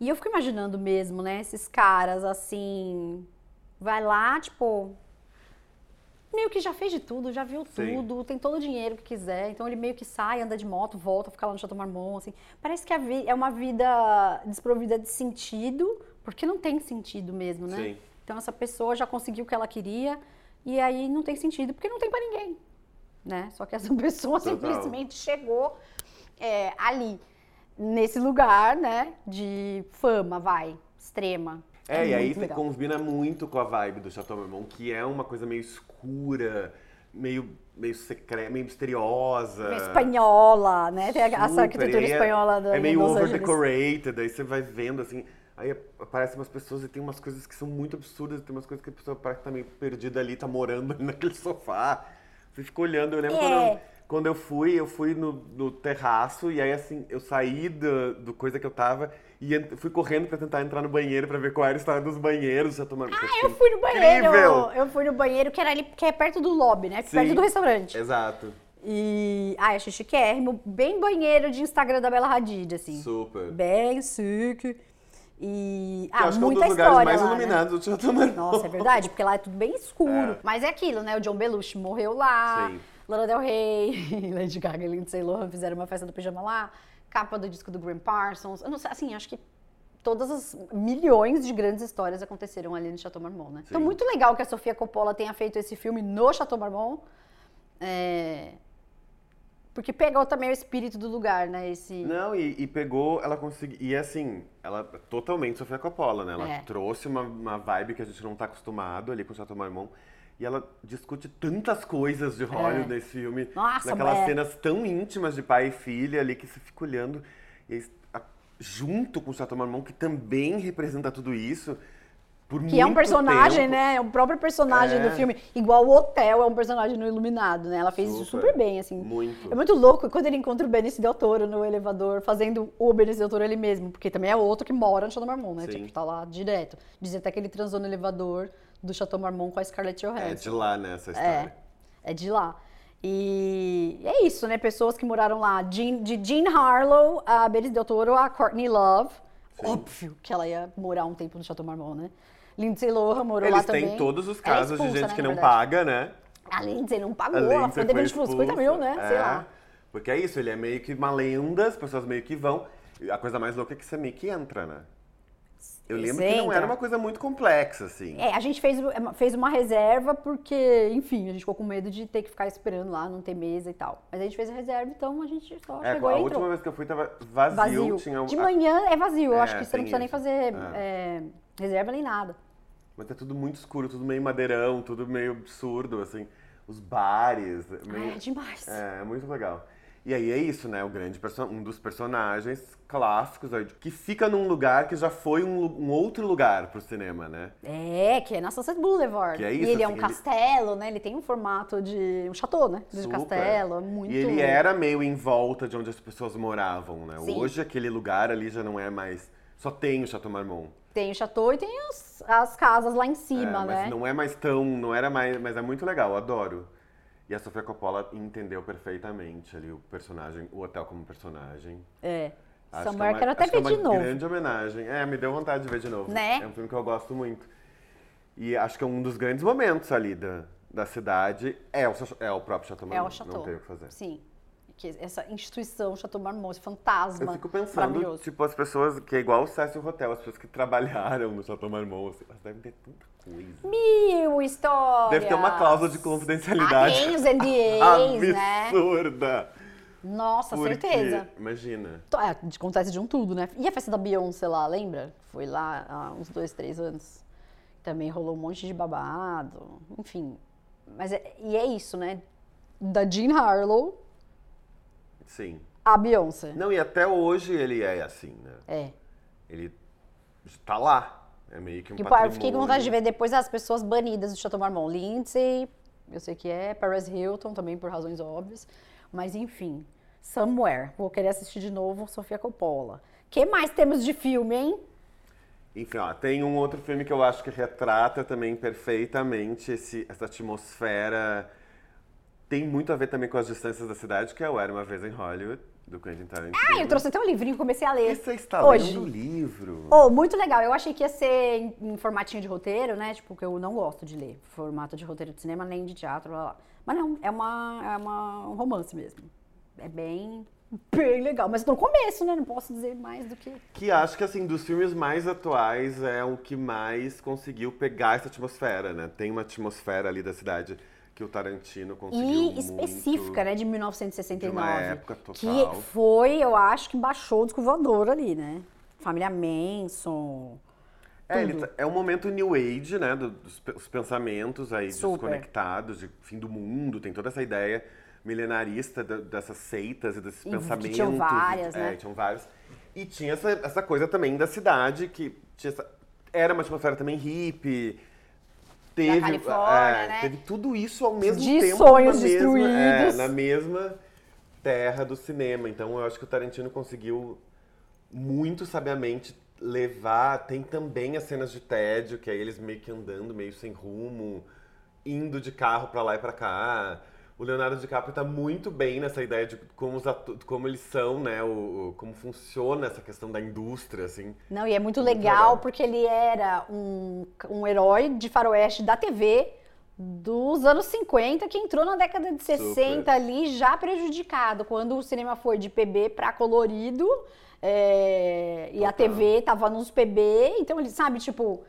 E eu fico imaginando mesmo, né? Esses caras assim. Vai lá, tipo. Meio que já fez de tudo, já viu Sim. tudo, tem todo o dinheiro que quiser. Então ele meio que sai, anda de moto, volta, fica lá no Chateau Marmont, assim. Parece que a é uma vida desprovida de sentido, porque não tem sentido mesmo, né? Sim. Então essa pessoa já conseguiu o que ela queria e aí não tem sentido, porque não tem pra ninguém, né? Só que essa *laughs* pessoa Total. simplesmente chegou é, ali, nesse lugar, né, de fama, vai, extrema. É, e aí legal. combina muito com a vibe do Chateau Marmont, que é uma coisa meio escura, meio, meio secreta, meio misteriosa. Meio espanhola, né? Tem essa arquitetura é- espanhola da É meio Los over Angeles. decorated, aí você vai vendo assim. Aí aparecem umas pessoas e tem umas coisas que são muito absurdas, tem umas coisas que a pessoa parece que tá meio perdida ali, tá morando ali *laughs* naquele sofá. Você fica olhando, eu lembro É. quando, eu, quando eu fui, eu fui no, no terraço e aí assim, eu saí do, do coisa que eu tava e fui correndo pra tentar entrar no banheiro pra ver qual era o estado dos banheiros. Já tomando, Ah, eu fui no banheiro. Incrível! Eu fui no banheiro que era ali, que é perto do lobby, né? Sim. Perto do restaurante. Exato. E. Ah, achei chiquérrimo. Bem banheiro de Instagram da Bela Hadid, assim. Super. Bem chique. E. Ah, acho que é um muita dos lugares história mais lá, né? iluminados do Chateau. Nossa, é verdade, porque lá é tudo bem escuro. É. Mas é aquilo, né? O John Belushi morreu lá. Sim. Lana Del Rey, *laughs* Lady Gaga e Lindsay Lohan fizeram uma festa do pijama lá. Capa do disco do Graham Parsons. Eu não sei, assim, acho que todas as milhões de grandes histórias aconteceram ali no Chateau Marmont, né? Então, Sim. muito legal que a Sofia Coppola tenha feito esse filme no Chateau Marmont. É, Porque pegou também o espírito do lugar, né? Esse... Não, e, e pegou, ela conseguiu. E assim, ela totalmente Sofia Coppola, né? Ela É. trouxe uma, uma vibe que a gente não tá acostumado ali com o Chateau Marmont. E ela discute tantas coisas de Hollywood nesse filme. É. Nossa, naquelas é. cenas tão íntimas de pai e filha ali que você fica olhando. E a- junto com o Chateau Marmont, que também representa tudo isso. Por Que é um personagem, tempo. né? É o próprio personagem É. do filme. Igual o Hotel é um personagem no Iluminado, né? Ela fez isso Super. super bem, assim. Muito. É muito louco quando ele encontra o Benicio Del Toro no elevador, fazendo o Benicio Del Toro ele mesmo. Porque também é outro que mora no Chateau Marmont, né? Sim. Tipo, tá lá direto. Diz até que ele transou no elevador do Chateau Marmont com a Scarlett É Johansson. de lá, né, essa É. história. É de lá. E é isso, né? Pessoas que moraram lá. Jean- de Jean Harlow, a Beatriz Del Toro, a Courtney Love. Óbvio que ela ia morar um tempo no Chateau Marmont, né? Lindsay Lohan morou lá Eles também. têm todos os é casos de expulsa, gente né, que não paga, né? A Lindsay não pagou, A ela foi devendo tipo 50 mil, né? expulsa. Sei É, lá. Porque é isso, ele é meio que uma lenda, as pessoas meio que vão. A coisa mais louca é que você meio que entra, né? Eu lembro que não era uma coisa muito complexa, assim. É, a gente fez, fez uma reserva porque, enfim, a gente ficou com medo de ter que ficar esperando lá, não ter mesa e tal. Mas a gente fez a reserva, então a gente só É, chegou a e entrou. última vez que eu fui tava vazio. Vazio. Tinha um- De a- manhã é vazio, eu É, acho que você não precisa nem isso. fazer é, reserva nem nada. Mas é tudo muito escuro, tudo meio madeirão, tudo meio absurdo, assim. Os bares. Meio... Ai, é demais. É, é muito legal. E aí é isso, né? O grande um dos personagens clássicos que fica num lugar que já foi um, um outro lugar pro cinema, né? É, que é na Sunset Boulevard. Que é e isso, ele é um assim, ele- castelo, né? Ele tem um formato de um chateau, né? De Super. castelo, é muito... E ele era meio em volta de onde as pessoas moravam, né? Sim. Hoje aquele lugar ali já não é mais. Só tem o Chateau Marmont. Tem o chateau e tem as, as casas lá em É, cima, mas né? não é mais tão. Não era mais. Mas é muito legal, adoro. E a Sofia Coppola entendeu perfeitamente ali o personagem, o hotel como personagem. É. Acho Somewhere, que é uma, quero até que ver é de uma novo. grande homenagem. É, me deu vontade de ver de novo. Né? É um filme que eu gosto muito. E acho que é um dos grandes momentos ali da, da cidade é o, é o próprio Chateau É Marmont. o chateau. Não tem o que fazer. Sim. Que essa instituição, Chateau Marmont, esse fantasma. Eu fico pensando, tipo, as pessoas, que é igual o Cecil Hotel, as pessoas que trabalharam no Chateau Marmont, assim, elas devem ter tanta coisa. Mil histórias. Deve ter uma cláusula de confidencialidade. Tem os NDAs, né? Absurda! Nossa, Porque, certeza. Imagina. É, acontece de um tudo, né? E a festa da Beyoncé lá, lembra? Foi lá há uns dois, três anos. Também rolou um monte de babado, enfim. Mas é, e é isso, né? Da Jean Harlow Sim. a Beyoncé. Não, e até hoje ele é assim, né? É. Ele tá lá. É meio que um Tipo, patrimônio. eu fiquei com vontade de ver depois as pessoas banidas do Chateau Marmont. Lindsay, eu sei que é, Paris Hilton também por razões óbvias. Mas enfim, Somewhere. Vou querer assistir de novo Sofia Coppola. que mais temos de filme, hein? Enfim, ó, tem um outro filme que eu acho que retrata também perfeitamente esse, essa atmosfera. Tem muito a ver também com as distâncias da cidade, que é o Era Uma Vez em Hollywood, do Quentin Tarantino. Ah, eu trouxe até um livrinho, comecei a ler. E você está hoje. lendo o livro. Oh, muito legal. Eu achei que ia ser em, em formatinho de roteiro, né? Tipo, que eu não gosto de ler formato de roteiro de cinema nem de teatro, blá, blá. Mas não, é, uma, é uma, um romance mesmo. É bem, bem legal. Mas no começo, né? Não posso dizer mais do que... Que acho que, assim, dos filmes mais atuais é o que mais conseguiu pegar essa atmosfera, né? Tem uma atmosfera ali da cidade que o Tarantino conseguiu E específica, né? De 1969. De uma época total. Que foi, eu acho, que baixou o disco voador ali, né? Família Manson... É, ele tá- é um momento new age, né? do- dos pe- os pensamentos aí Super. desconectados, de fim do mundo, tem toda essa ideia milenarista da- dessas seitas e desses E que pensamentos. tinham várias, é, né? tinham vários. E tinha essa, essa coisa também da cidade, que tinha essa- era uma atmosfera também hippie. Teve, Califórnia, é, né? teve tudo isso ao mesmo De tempo sonhos na mesma, é, destruídos. na mesma terra do cinema. Então eu acho que o Tarantino conseguiu muito sabiamente levar. Tem também as cenas de tédio, que é eles meio que andando, meio sem rumo, indo de carro pra lá e pra cá. O Leonardo DiCaprio tá muito bem nessa ideia de como, os como eles são, né? O, o- como funciona essa questão da indústria, assim. Não, e é muito, Muito legal, legal. porque ele era um, um herói de faroeste da TV dos anos 50, que entrou na década de 60 Super. ali já prejudicado, quando o cinema foi de PB para colorido, é, e a Total. TV tava nos PB, então ele sabe, tipo,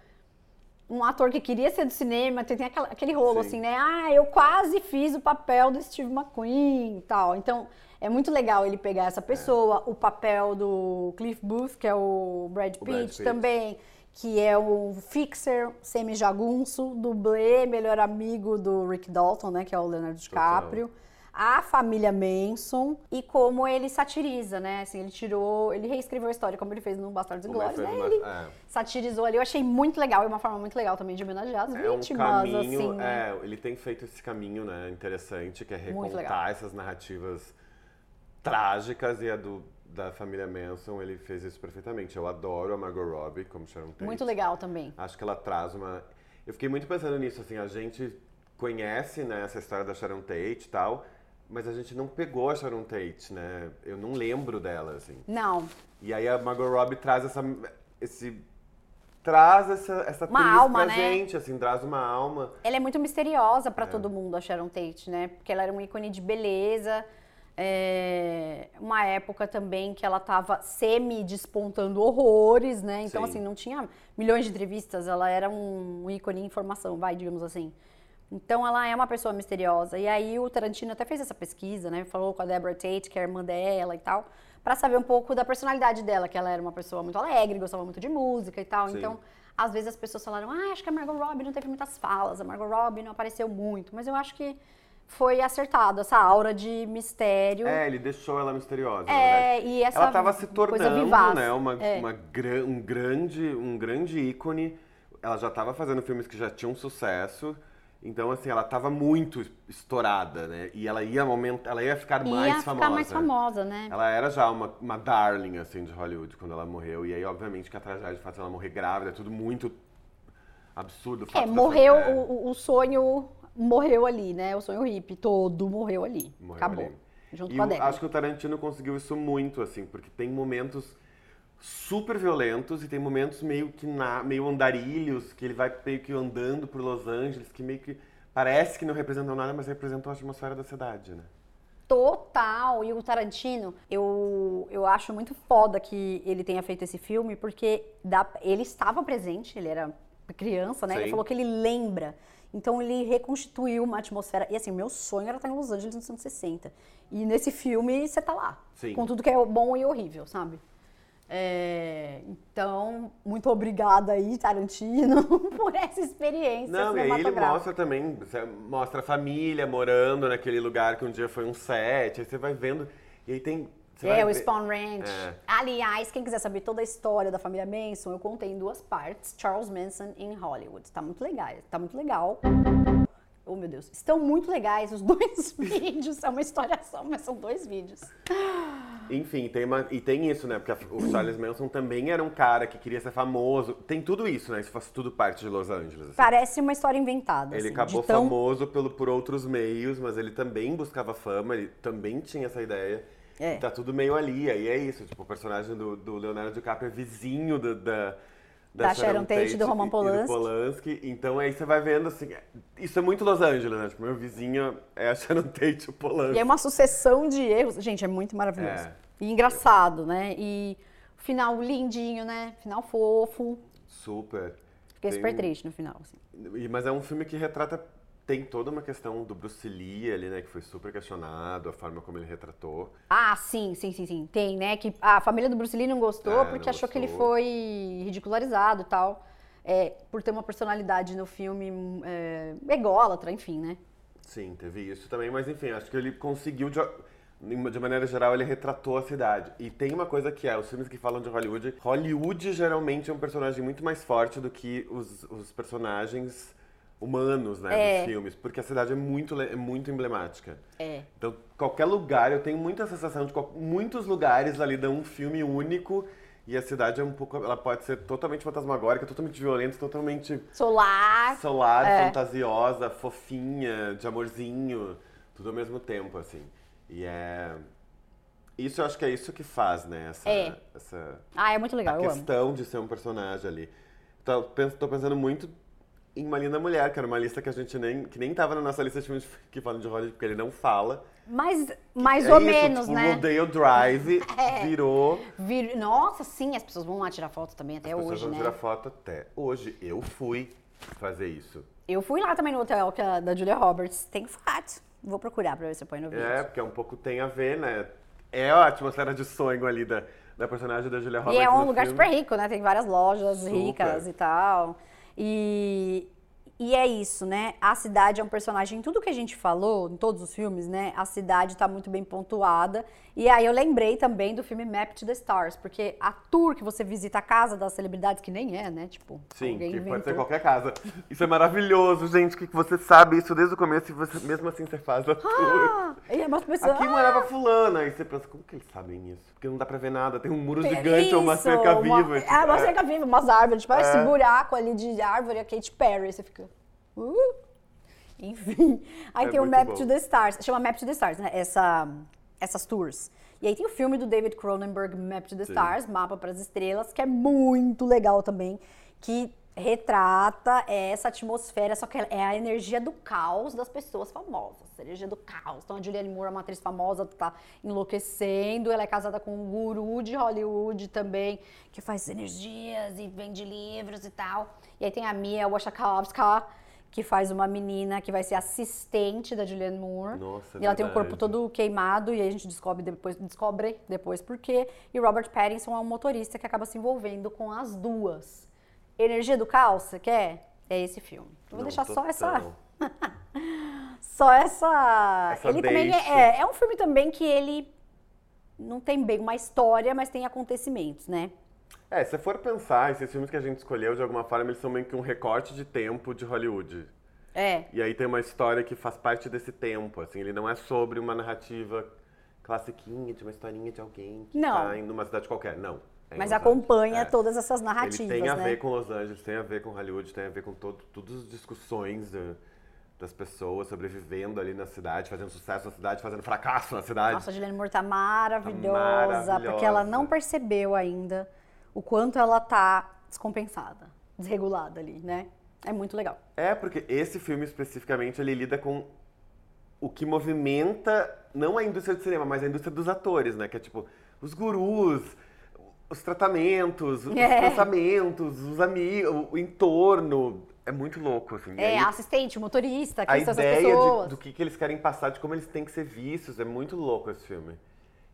um ator que queria ser do cinema, tem, tem aquela- aquele rolo Sim. assim, né? Ah, eu quase fiz o papel do Steve McQueen e tal. Então, é muito legal ele pegar essa pessoa, o papel do Cliff Booth, que é o Brad O Pitt, Brad Pitt. também, que é o fixer semi-jagunço, dublê, melhor amigo do Rick Dalton, né, que é o Leonardo DiCaprio. A família Manson e como ele satiriza, né? Assim, ele tirou, ele reescreveu a história como ele fez no Bastardos Inglórios, né? Ele é. satirizou ali. Eu achei muito legal, é uma forma muito legal também de homenagear as É um vítimas, caminho, assim, né? é, ele tem feito esse caminho, né, interessante, que é recontar essas narrativas trágicas e a do, da família Manson, ele fez isso perfeitamente. Eu adoro a Margot Robbie como Sharon Tate. Muito legal também. Acho que ela traz uma... Eu fiquei muito pensando nisso, assim, a gente conhece, né, essa história da Sharon Tate e tal, mas a gente não pegou a Sharon Tate, né? Eu não lembro dela, assim. Não. E aí a Margot Robbie traz essa, esse traz essa, essa Uma alma, pra né? gente, assim, traz uma alma. Ela é muito misteriosa É. pra todo mundo, a Sharon Tate, né? Porque ela era um ícone de beleza. É, uma época também que ela tava semi-despontando horrores, né? Então, Sim. assim, não tinha milhões de entrevistas, ela era um ícone em informação, vai, digamos assim. Então, ela é uma pessoa misteriosa. E aí, o Tarantino até fez essa pesquisa, né? Falou com a Deborah Tate, que é a irmã dela e tal, pra saber um pouco da personalidade dela, que ela era uma pessoa muito alegre, gostava muito de música e tal. Sim. Então, às vezes as pessoas falaram, ah, acho que a Margot Robbie não teve muitas falas, a Margot Robbie não apareceu muito. Mas eu acho que foi acertado, essa aura de mistério. É, ele deixou ela misteriosa, É, e essa ela estava se tornando, vivaz. né, uma, É. uma um grande, um grande ícone. Ela já estava fazendo filmes que já tinham sucesso. Então, assim, ela estava muito estourada, né? E ela ia, momento, ela ia ficar mais Ia famosa. ficar mais famosa, né? Ela era já uma, uma darling, assim, de Hollywood quando ela morreu. E aí, obviamente, que a tragédia de fato ela morrer grávida é tudo muito absurdo. É, morreu, o, o sonho morreu ali, né? O sonho hippie todo morreu ali. morreu Acabou. ali. Junto E com a eu década. acho que o Tarantino conseguiu isso muito, assim, porque tem momentos super violentos e tem momentos meio que na, meio andarilhos, que ele vai meio que andando por Los Angeles, que meio que parece que não representam nada, mas representam a atmosfera da cidade, né? Total. E o Tarantino, eu, eu acho muito foda que ele tenha feito esse filme, porque dá- ele estava presente, ele era criança, né? Ele Sim. falou que ele lembra. Então ele reconstituiu uma atmosfera. E assim, meu sonho era estar em Los Angeles nos anos 60. E nesse filme você tá lá. Sim. Com tudo que é bom e horrível, sabe? É, então, muito obrigada aí, Tarantino, *laughs* por essa experiência Não, e aí ele mostra também, mostra a família morando naquele lugar que um dia foi um set, aí você vai vendo, e aí tem... É, o ver- Spawn Ranch. É. Aliás, quem quiser saber toda a história da família Manson, eu contei em duas partes. Charles Manson em Hollywood. Tá muito legal. Tá muito legal. Oh, meu Deus. Estão muito legais os *laughs* dois vídeos. É uma história só, mas são dois vídeos. Enfim, tem uma, e tem isso, né? Porque o Charles Manson também era um cara que queria ser famoso. Tem tudo isso, né? Isso faz tudo parte de Los Angeles. assim. Parece uma história inventada. Ele assim, acabou tão... famoso pelo, por outros meios, mas ele também buscava fama, ele também tinha essa ideia. É. Tá tudo meio ali, aí é isso. Tipo, o personagem do, do Leonardo DiCaprio é vizinho da, Da Sharon Tate e do Roman e- e Polanski. Polanski. Então aí você vai vendo assim, isso é muito Los Angeles, né? Tipo, meu vizinho é a Sharon Tate e o Polanski. E é uma sucessão de erros. Gente, é muito maravilhoso. É. E engraçado, né? E final lindinho, né? Final fofo. Super. Fiquei Tem- super triste no final. assim. Mas é um filme que retrata. Tem toda uma questão do Bruce Lee ali, né? Que foi super questionado, a forma como ele retratou. Ah, sim, sim, sim, sim. Tem, né? Que a família do Bruce Lee não gostou É, porque não achou que ele gostou. foi ridicularizado e tal. É, por ter uma personalidade no filme é, ególatra, enfim, né? Sim, teve isso também, mas enfim, acho que ele conseguiu, de, de maneira geral, ele retratou a cidade. E tem uma coisa que é, os filmes que falam de Hollywood, Hollywood geralmente é um personagem muito mais forte do que os, os personagens humanos, né, É. dos filmes, porque a cidade é muito, é muito emblemática. É. Então, qualquer lugar, eu tenho muita sensação de muitos lugares ali dão um filme único e a cidade é um pouco, ela pode ser totalmente fantasmagórica, totalmente violenta, totalmente Solar. solar, É. fantasiosa, fofinha, de amorzinho, tudo ao mesmo tempo, assim. E é. Isso eu acho que é isso que faz, né? Essa, É. essa Ah, é muito legal, a eu amo. questão de ser um personagem ali. Tô, penso- tô pensando muito em Uma Linda Mulher, que era uma lista que a gente nem. que nem tava na nossa lista de filmes que falam de Hollywood, porque ele não fala. Mas mais É ou isso, menos, tipo, né? Rodeo Drive *laughs* É. virou. Vir- Nossa, sim, as pessoas vão lá tirar foto também até As pessoas hoje, vão né? tirar foto até hoje. Eu fui fazer isso. Eu fui lá também no hotel que é da Julia Roberts. Tem foto. Vou procurar pra ver se eu põe no vídeo. É, porque é um pouco tem a ver, né? É a atmosfera de sonho ali da, da personagem da Julia E Roberts. é um lugar filme. super rico, né? Tem várias lojas Super. ricas e tal. E, e é isso, né? A cidade é um personagem. Em tudo que a gente falou, em todos os filmes, né? A cidade tá muito bem pontuada. E aí eu lembrei também do filme Map to the Stars, porque a tour que você visita a casa das celebridades, que nem é, né? Tipo, Sim, que pode ser inventou. qualquer casa. Isso é maravilhoso, gente, que você sabe isso desde o começo e você, mesmo assim você faz a tour. Ah, e é umas pessoas. Aqui morava fulana, aí você pensa, como que eles sabem isso? Porque não dá pra ver nada, tem um muro gigante ou uma Isso, cerca uma- viva. tipo, É, uma é. cerca viva, umas árvores. Tipo, É. esse buraco ali de árvore, a Katy Perry. Você fica. Uh. Enfim. Aí É tem o Map bom. to the Stars. Chama Map to the Stars, né? Essa, essas tours. E aí tem o filme do David Cronenberg, Map to the Sim. Stars, Mapa para as Estrelas, que é muito legal também, que retrata essa atmosfera, só que é a energia do caos das pessoas famosas. A energia do caos. Então a Julianne Moore é uma atriz famosa, tá enlouquecendo. Ela é casada com um guru de Hollywood também, que faz energias e vende livros e tal. E aí tem a Mia Wasikowska, que faz uma menina que vai ser assistente da Julianne Moore. Nossa, é e ela tem o corpo verdade. todo queimado e aí a gente descobre depois, descobre depois por quê. E Robert Pattinson é um motorista que acaba se envolvendo com as duas. Energia do caos, você quer? É esse filme. Eu vou Não, deixar só essa *laughs* só essa. Essa ele também deixa. é, é um filme também que ele não tem bem uma história, mas tem acontecimentos, né? É, se for pensar, esses filmes que a gente escolheu, de alguma forma, eles são meio que um recorte de tempo de Hollywood. É. E aí tem uma história que faz parte desse tempo, assim, ele não é sobre uma narrativa classiquinha, de uma historinha de alguém que Não. tá em uma cidade qualquer, não. É Mas acompanha É. todas essas narrativas, Ele tem a né? ver com Los Angeles, tem a ver com Hollywood, tem a ver com todo, todas as discussões de- das pessoas sobrevivendo ali na cidade, fazendo sucesso na cidade, fazendo fracasso na cidade. Nossa, a Julianne Moore tá maravilhosa, maravilhosa. porque ela não percebeu ainda o quanto ela tá descompensada, desregulada ali, né? É muito legal. É, porque esse filme especificamente ele lida com o que movimenta não a indústria do cinema, mas a indústria dos atores, né? Que é tipo os gurus, os tratamentos, os É. pensamentos, os amigos, o entorno. É muito louco, assim. É, aí, a assistente, motorista, a quem são essas ideia pessoas. de- do que, que eles querem passar, de como eles têm que ser vistos, é muito louco esse filme.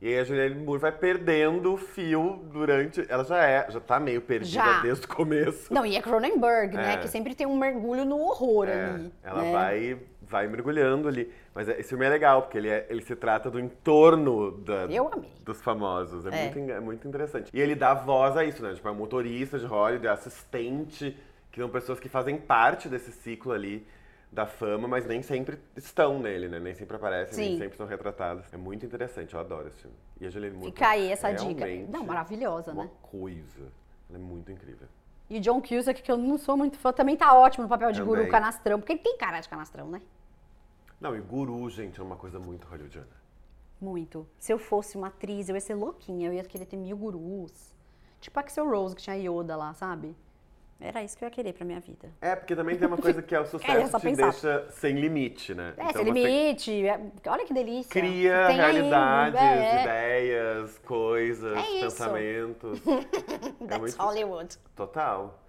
E aí a Julianne Moore vai perdendo o fio durante. Ela já é, já tá meio perdida Já. desde o começo. Não, e é Cronenberg, né? É. Que sempre tem um mergulho no horror É, ali. ela né? vai, vai mergulhando ali. Mas é- esse filme é legal, porque ele, é- ele se trata do entorno da- dos famosos. É, É. Muito, é muito interessante. E ele dá voz a isso, né? Tipo, é motorista de Hollywood, é assistente, que são pessoas que fazem parte desse ciclo ali da fama, mas nem sempre estão nele, né? Nem sempre aparecem, nem Sim. sempre são retratadas. É muito interessante, eu adoro esse filme. E a Julianne Moore Fica aí essa dica. Não, maravilhosa, uma né? coisa. Ela é muito incrível. E o John Cusack, que eu não sou muito fã, também tá ótimo no papel de Também. guru canastrão, porque ele tem cara de canastrão, né? Não, e Guru, gente, é uma coisa muito hollywoodiana. Muito. Se eu fosse uma atriz, eu ia ser louquinha, eu ia querer ter mil gurus. Tipo a Axel Rose, que tinha Yoda lá, sabe? Era isso que eu ia querer pra minha vida. É, porque também tem uma coisa que é o *laughs* É, sucesso só te deixa sem limite, né? É, Então sem limite. é- Olha que delícia. Cria Tem realidades, é, ideias, coisas, É pensamentos. *laughs* é That's muito Hollywood. total.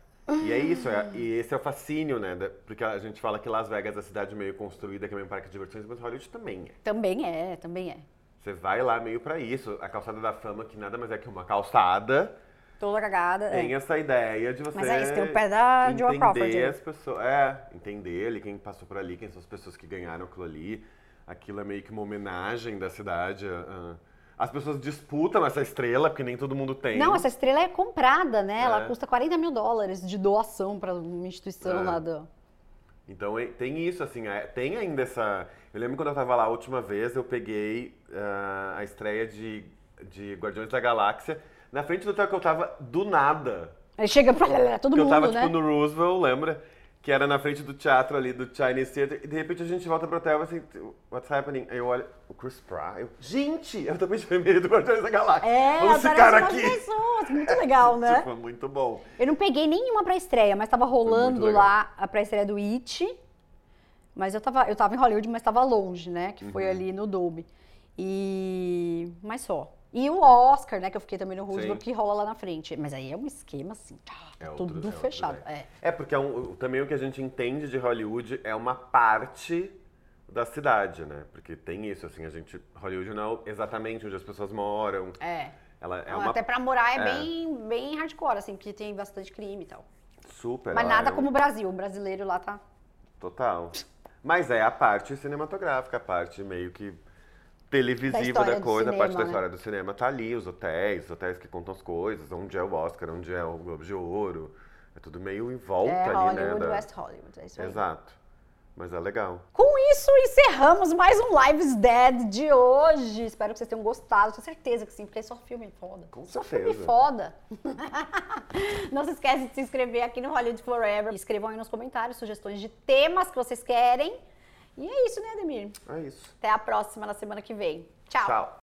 E é isso, é- e esse é o fascínio, né? da- Porque a gente fala que Las Vegas é a cidade meio construída, que é meio parque de diversões, mas Hollywood também é. Também é, também é. Você vai lá meio pra isso. A calçada da fama, que nada mais é que uma calçada, Toda cagada. é. tem essa ideia de você. Mas é isso, tem o pé da Joan entender Crawford. as pessoas. É, entender ali quem passou por ali, quem são as pessoas que ganharam aquilo ali. Aquilo é meio que uma homenagem da cidade. a- As pessoas disputam essa estrela, porque nem todo mundo tem. Não, essa estrela é comprada, né? Ela É. custa 40 mil dólares de doação pra uma instituição É. lá do. Então é- tem isso, assim, é- tem ainda essa. Eu lembro quando eu tava lá a última vez, eu peguei ah, a estreia de, de Guardiões da Galáxia. Na frente do hotel que eu tava, do nada. Aí chega pra todo mundo, eu tava, né? tipo, no Roosevelt, lembra? Que era na frente do teatro ali, do Chinese Theater. E de repente a gente volta pro hotel, assim, what's happening? Aí eu olho, o Chris Pratt. Eu, gente, eu também de meio do Guardiões da Galáxia. É, aparece ficar umas aqui. pessoas. Muito legal, né? *laughs* Tipo, muito bom. Eu não peguei nenhuma pré-estreia, mas tava rolando lá a pré-estreia do It. Mas eu tava, eu tava em Hollywood, mas tava longe, né? Que Uhum. foi ali no Dolby. E. Mas só. E o Oscar, né? Que eu fiquei também no Roosevelt, Sim. que rola lá na frente. Mas aí é um esquema assim, tá, É outro- tudo é outro fechado. level. É. É, porque é um- também o que a gente entende de Hollywood é uma parte da cidade, né? Porque tem isso, assim, a gente. Hollywood não é exatamente onde as pessoas moram. É. Ela é Não, uma Até pra morar é, é. Bem, bem hardcore, assim, porque tem bastante crime e tal. super. Mas nada é um- como o Brasil. O brasileiro lá tá. Total. Mas é a parte cinematográfica, a parte meio que televisiva Da coisa, a parte da né? história do cinema tá ali, os hotéis, os hotéis que contam as coisas, onde é o Oscar, onde é o Globo de Ouro. É tudo meio em volta É ali, Hollywood, né? da- West Hollywood. É isso aí. Exato. Mas é legal. Com isso, encerramos mais um Lives Dead de hoje. Espero que vocês tenham gostado. Tenho certeza que sim, porque é só filme foda. Com só certeza. filme foda. *laughs* Não se esquece de se inscrever aqui no Hollywood Forever. Escrevam aí nos comentários sugestões de temas que vocês querem. E é isso, né, Ademir? É isso. Até a próxima, na semana que vem. Tchau. Tchau.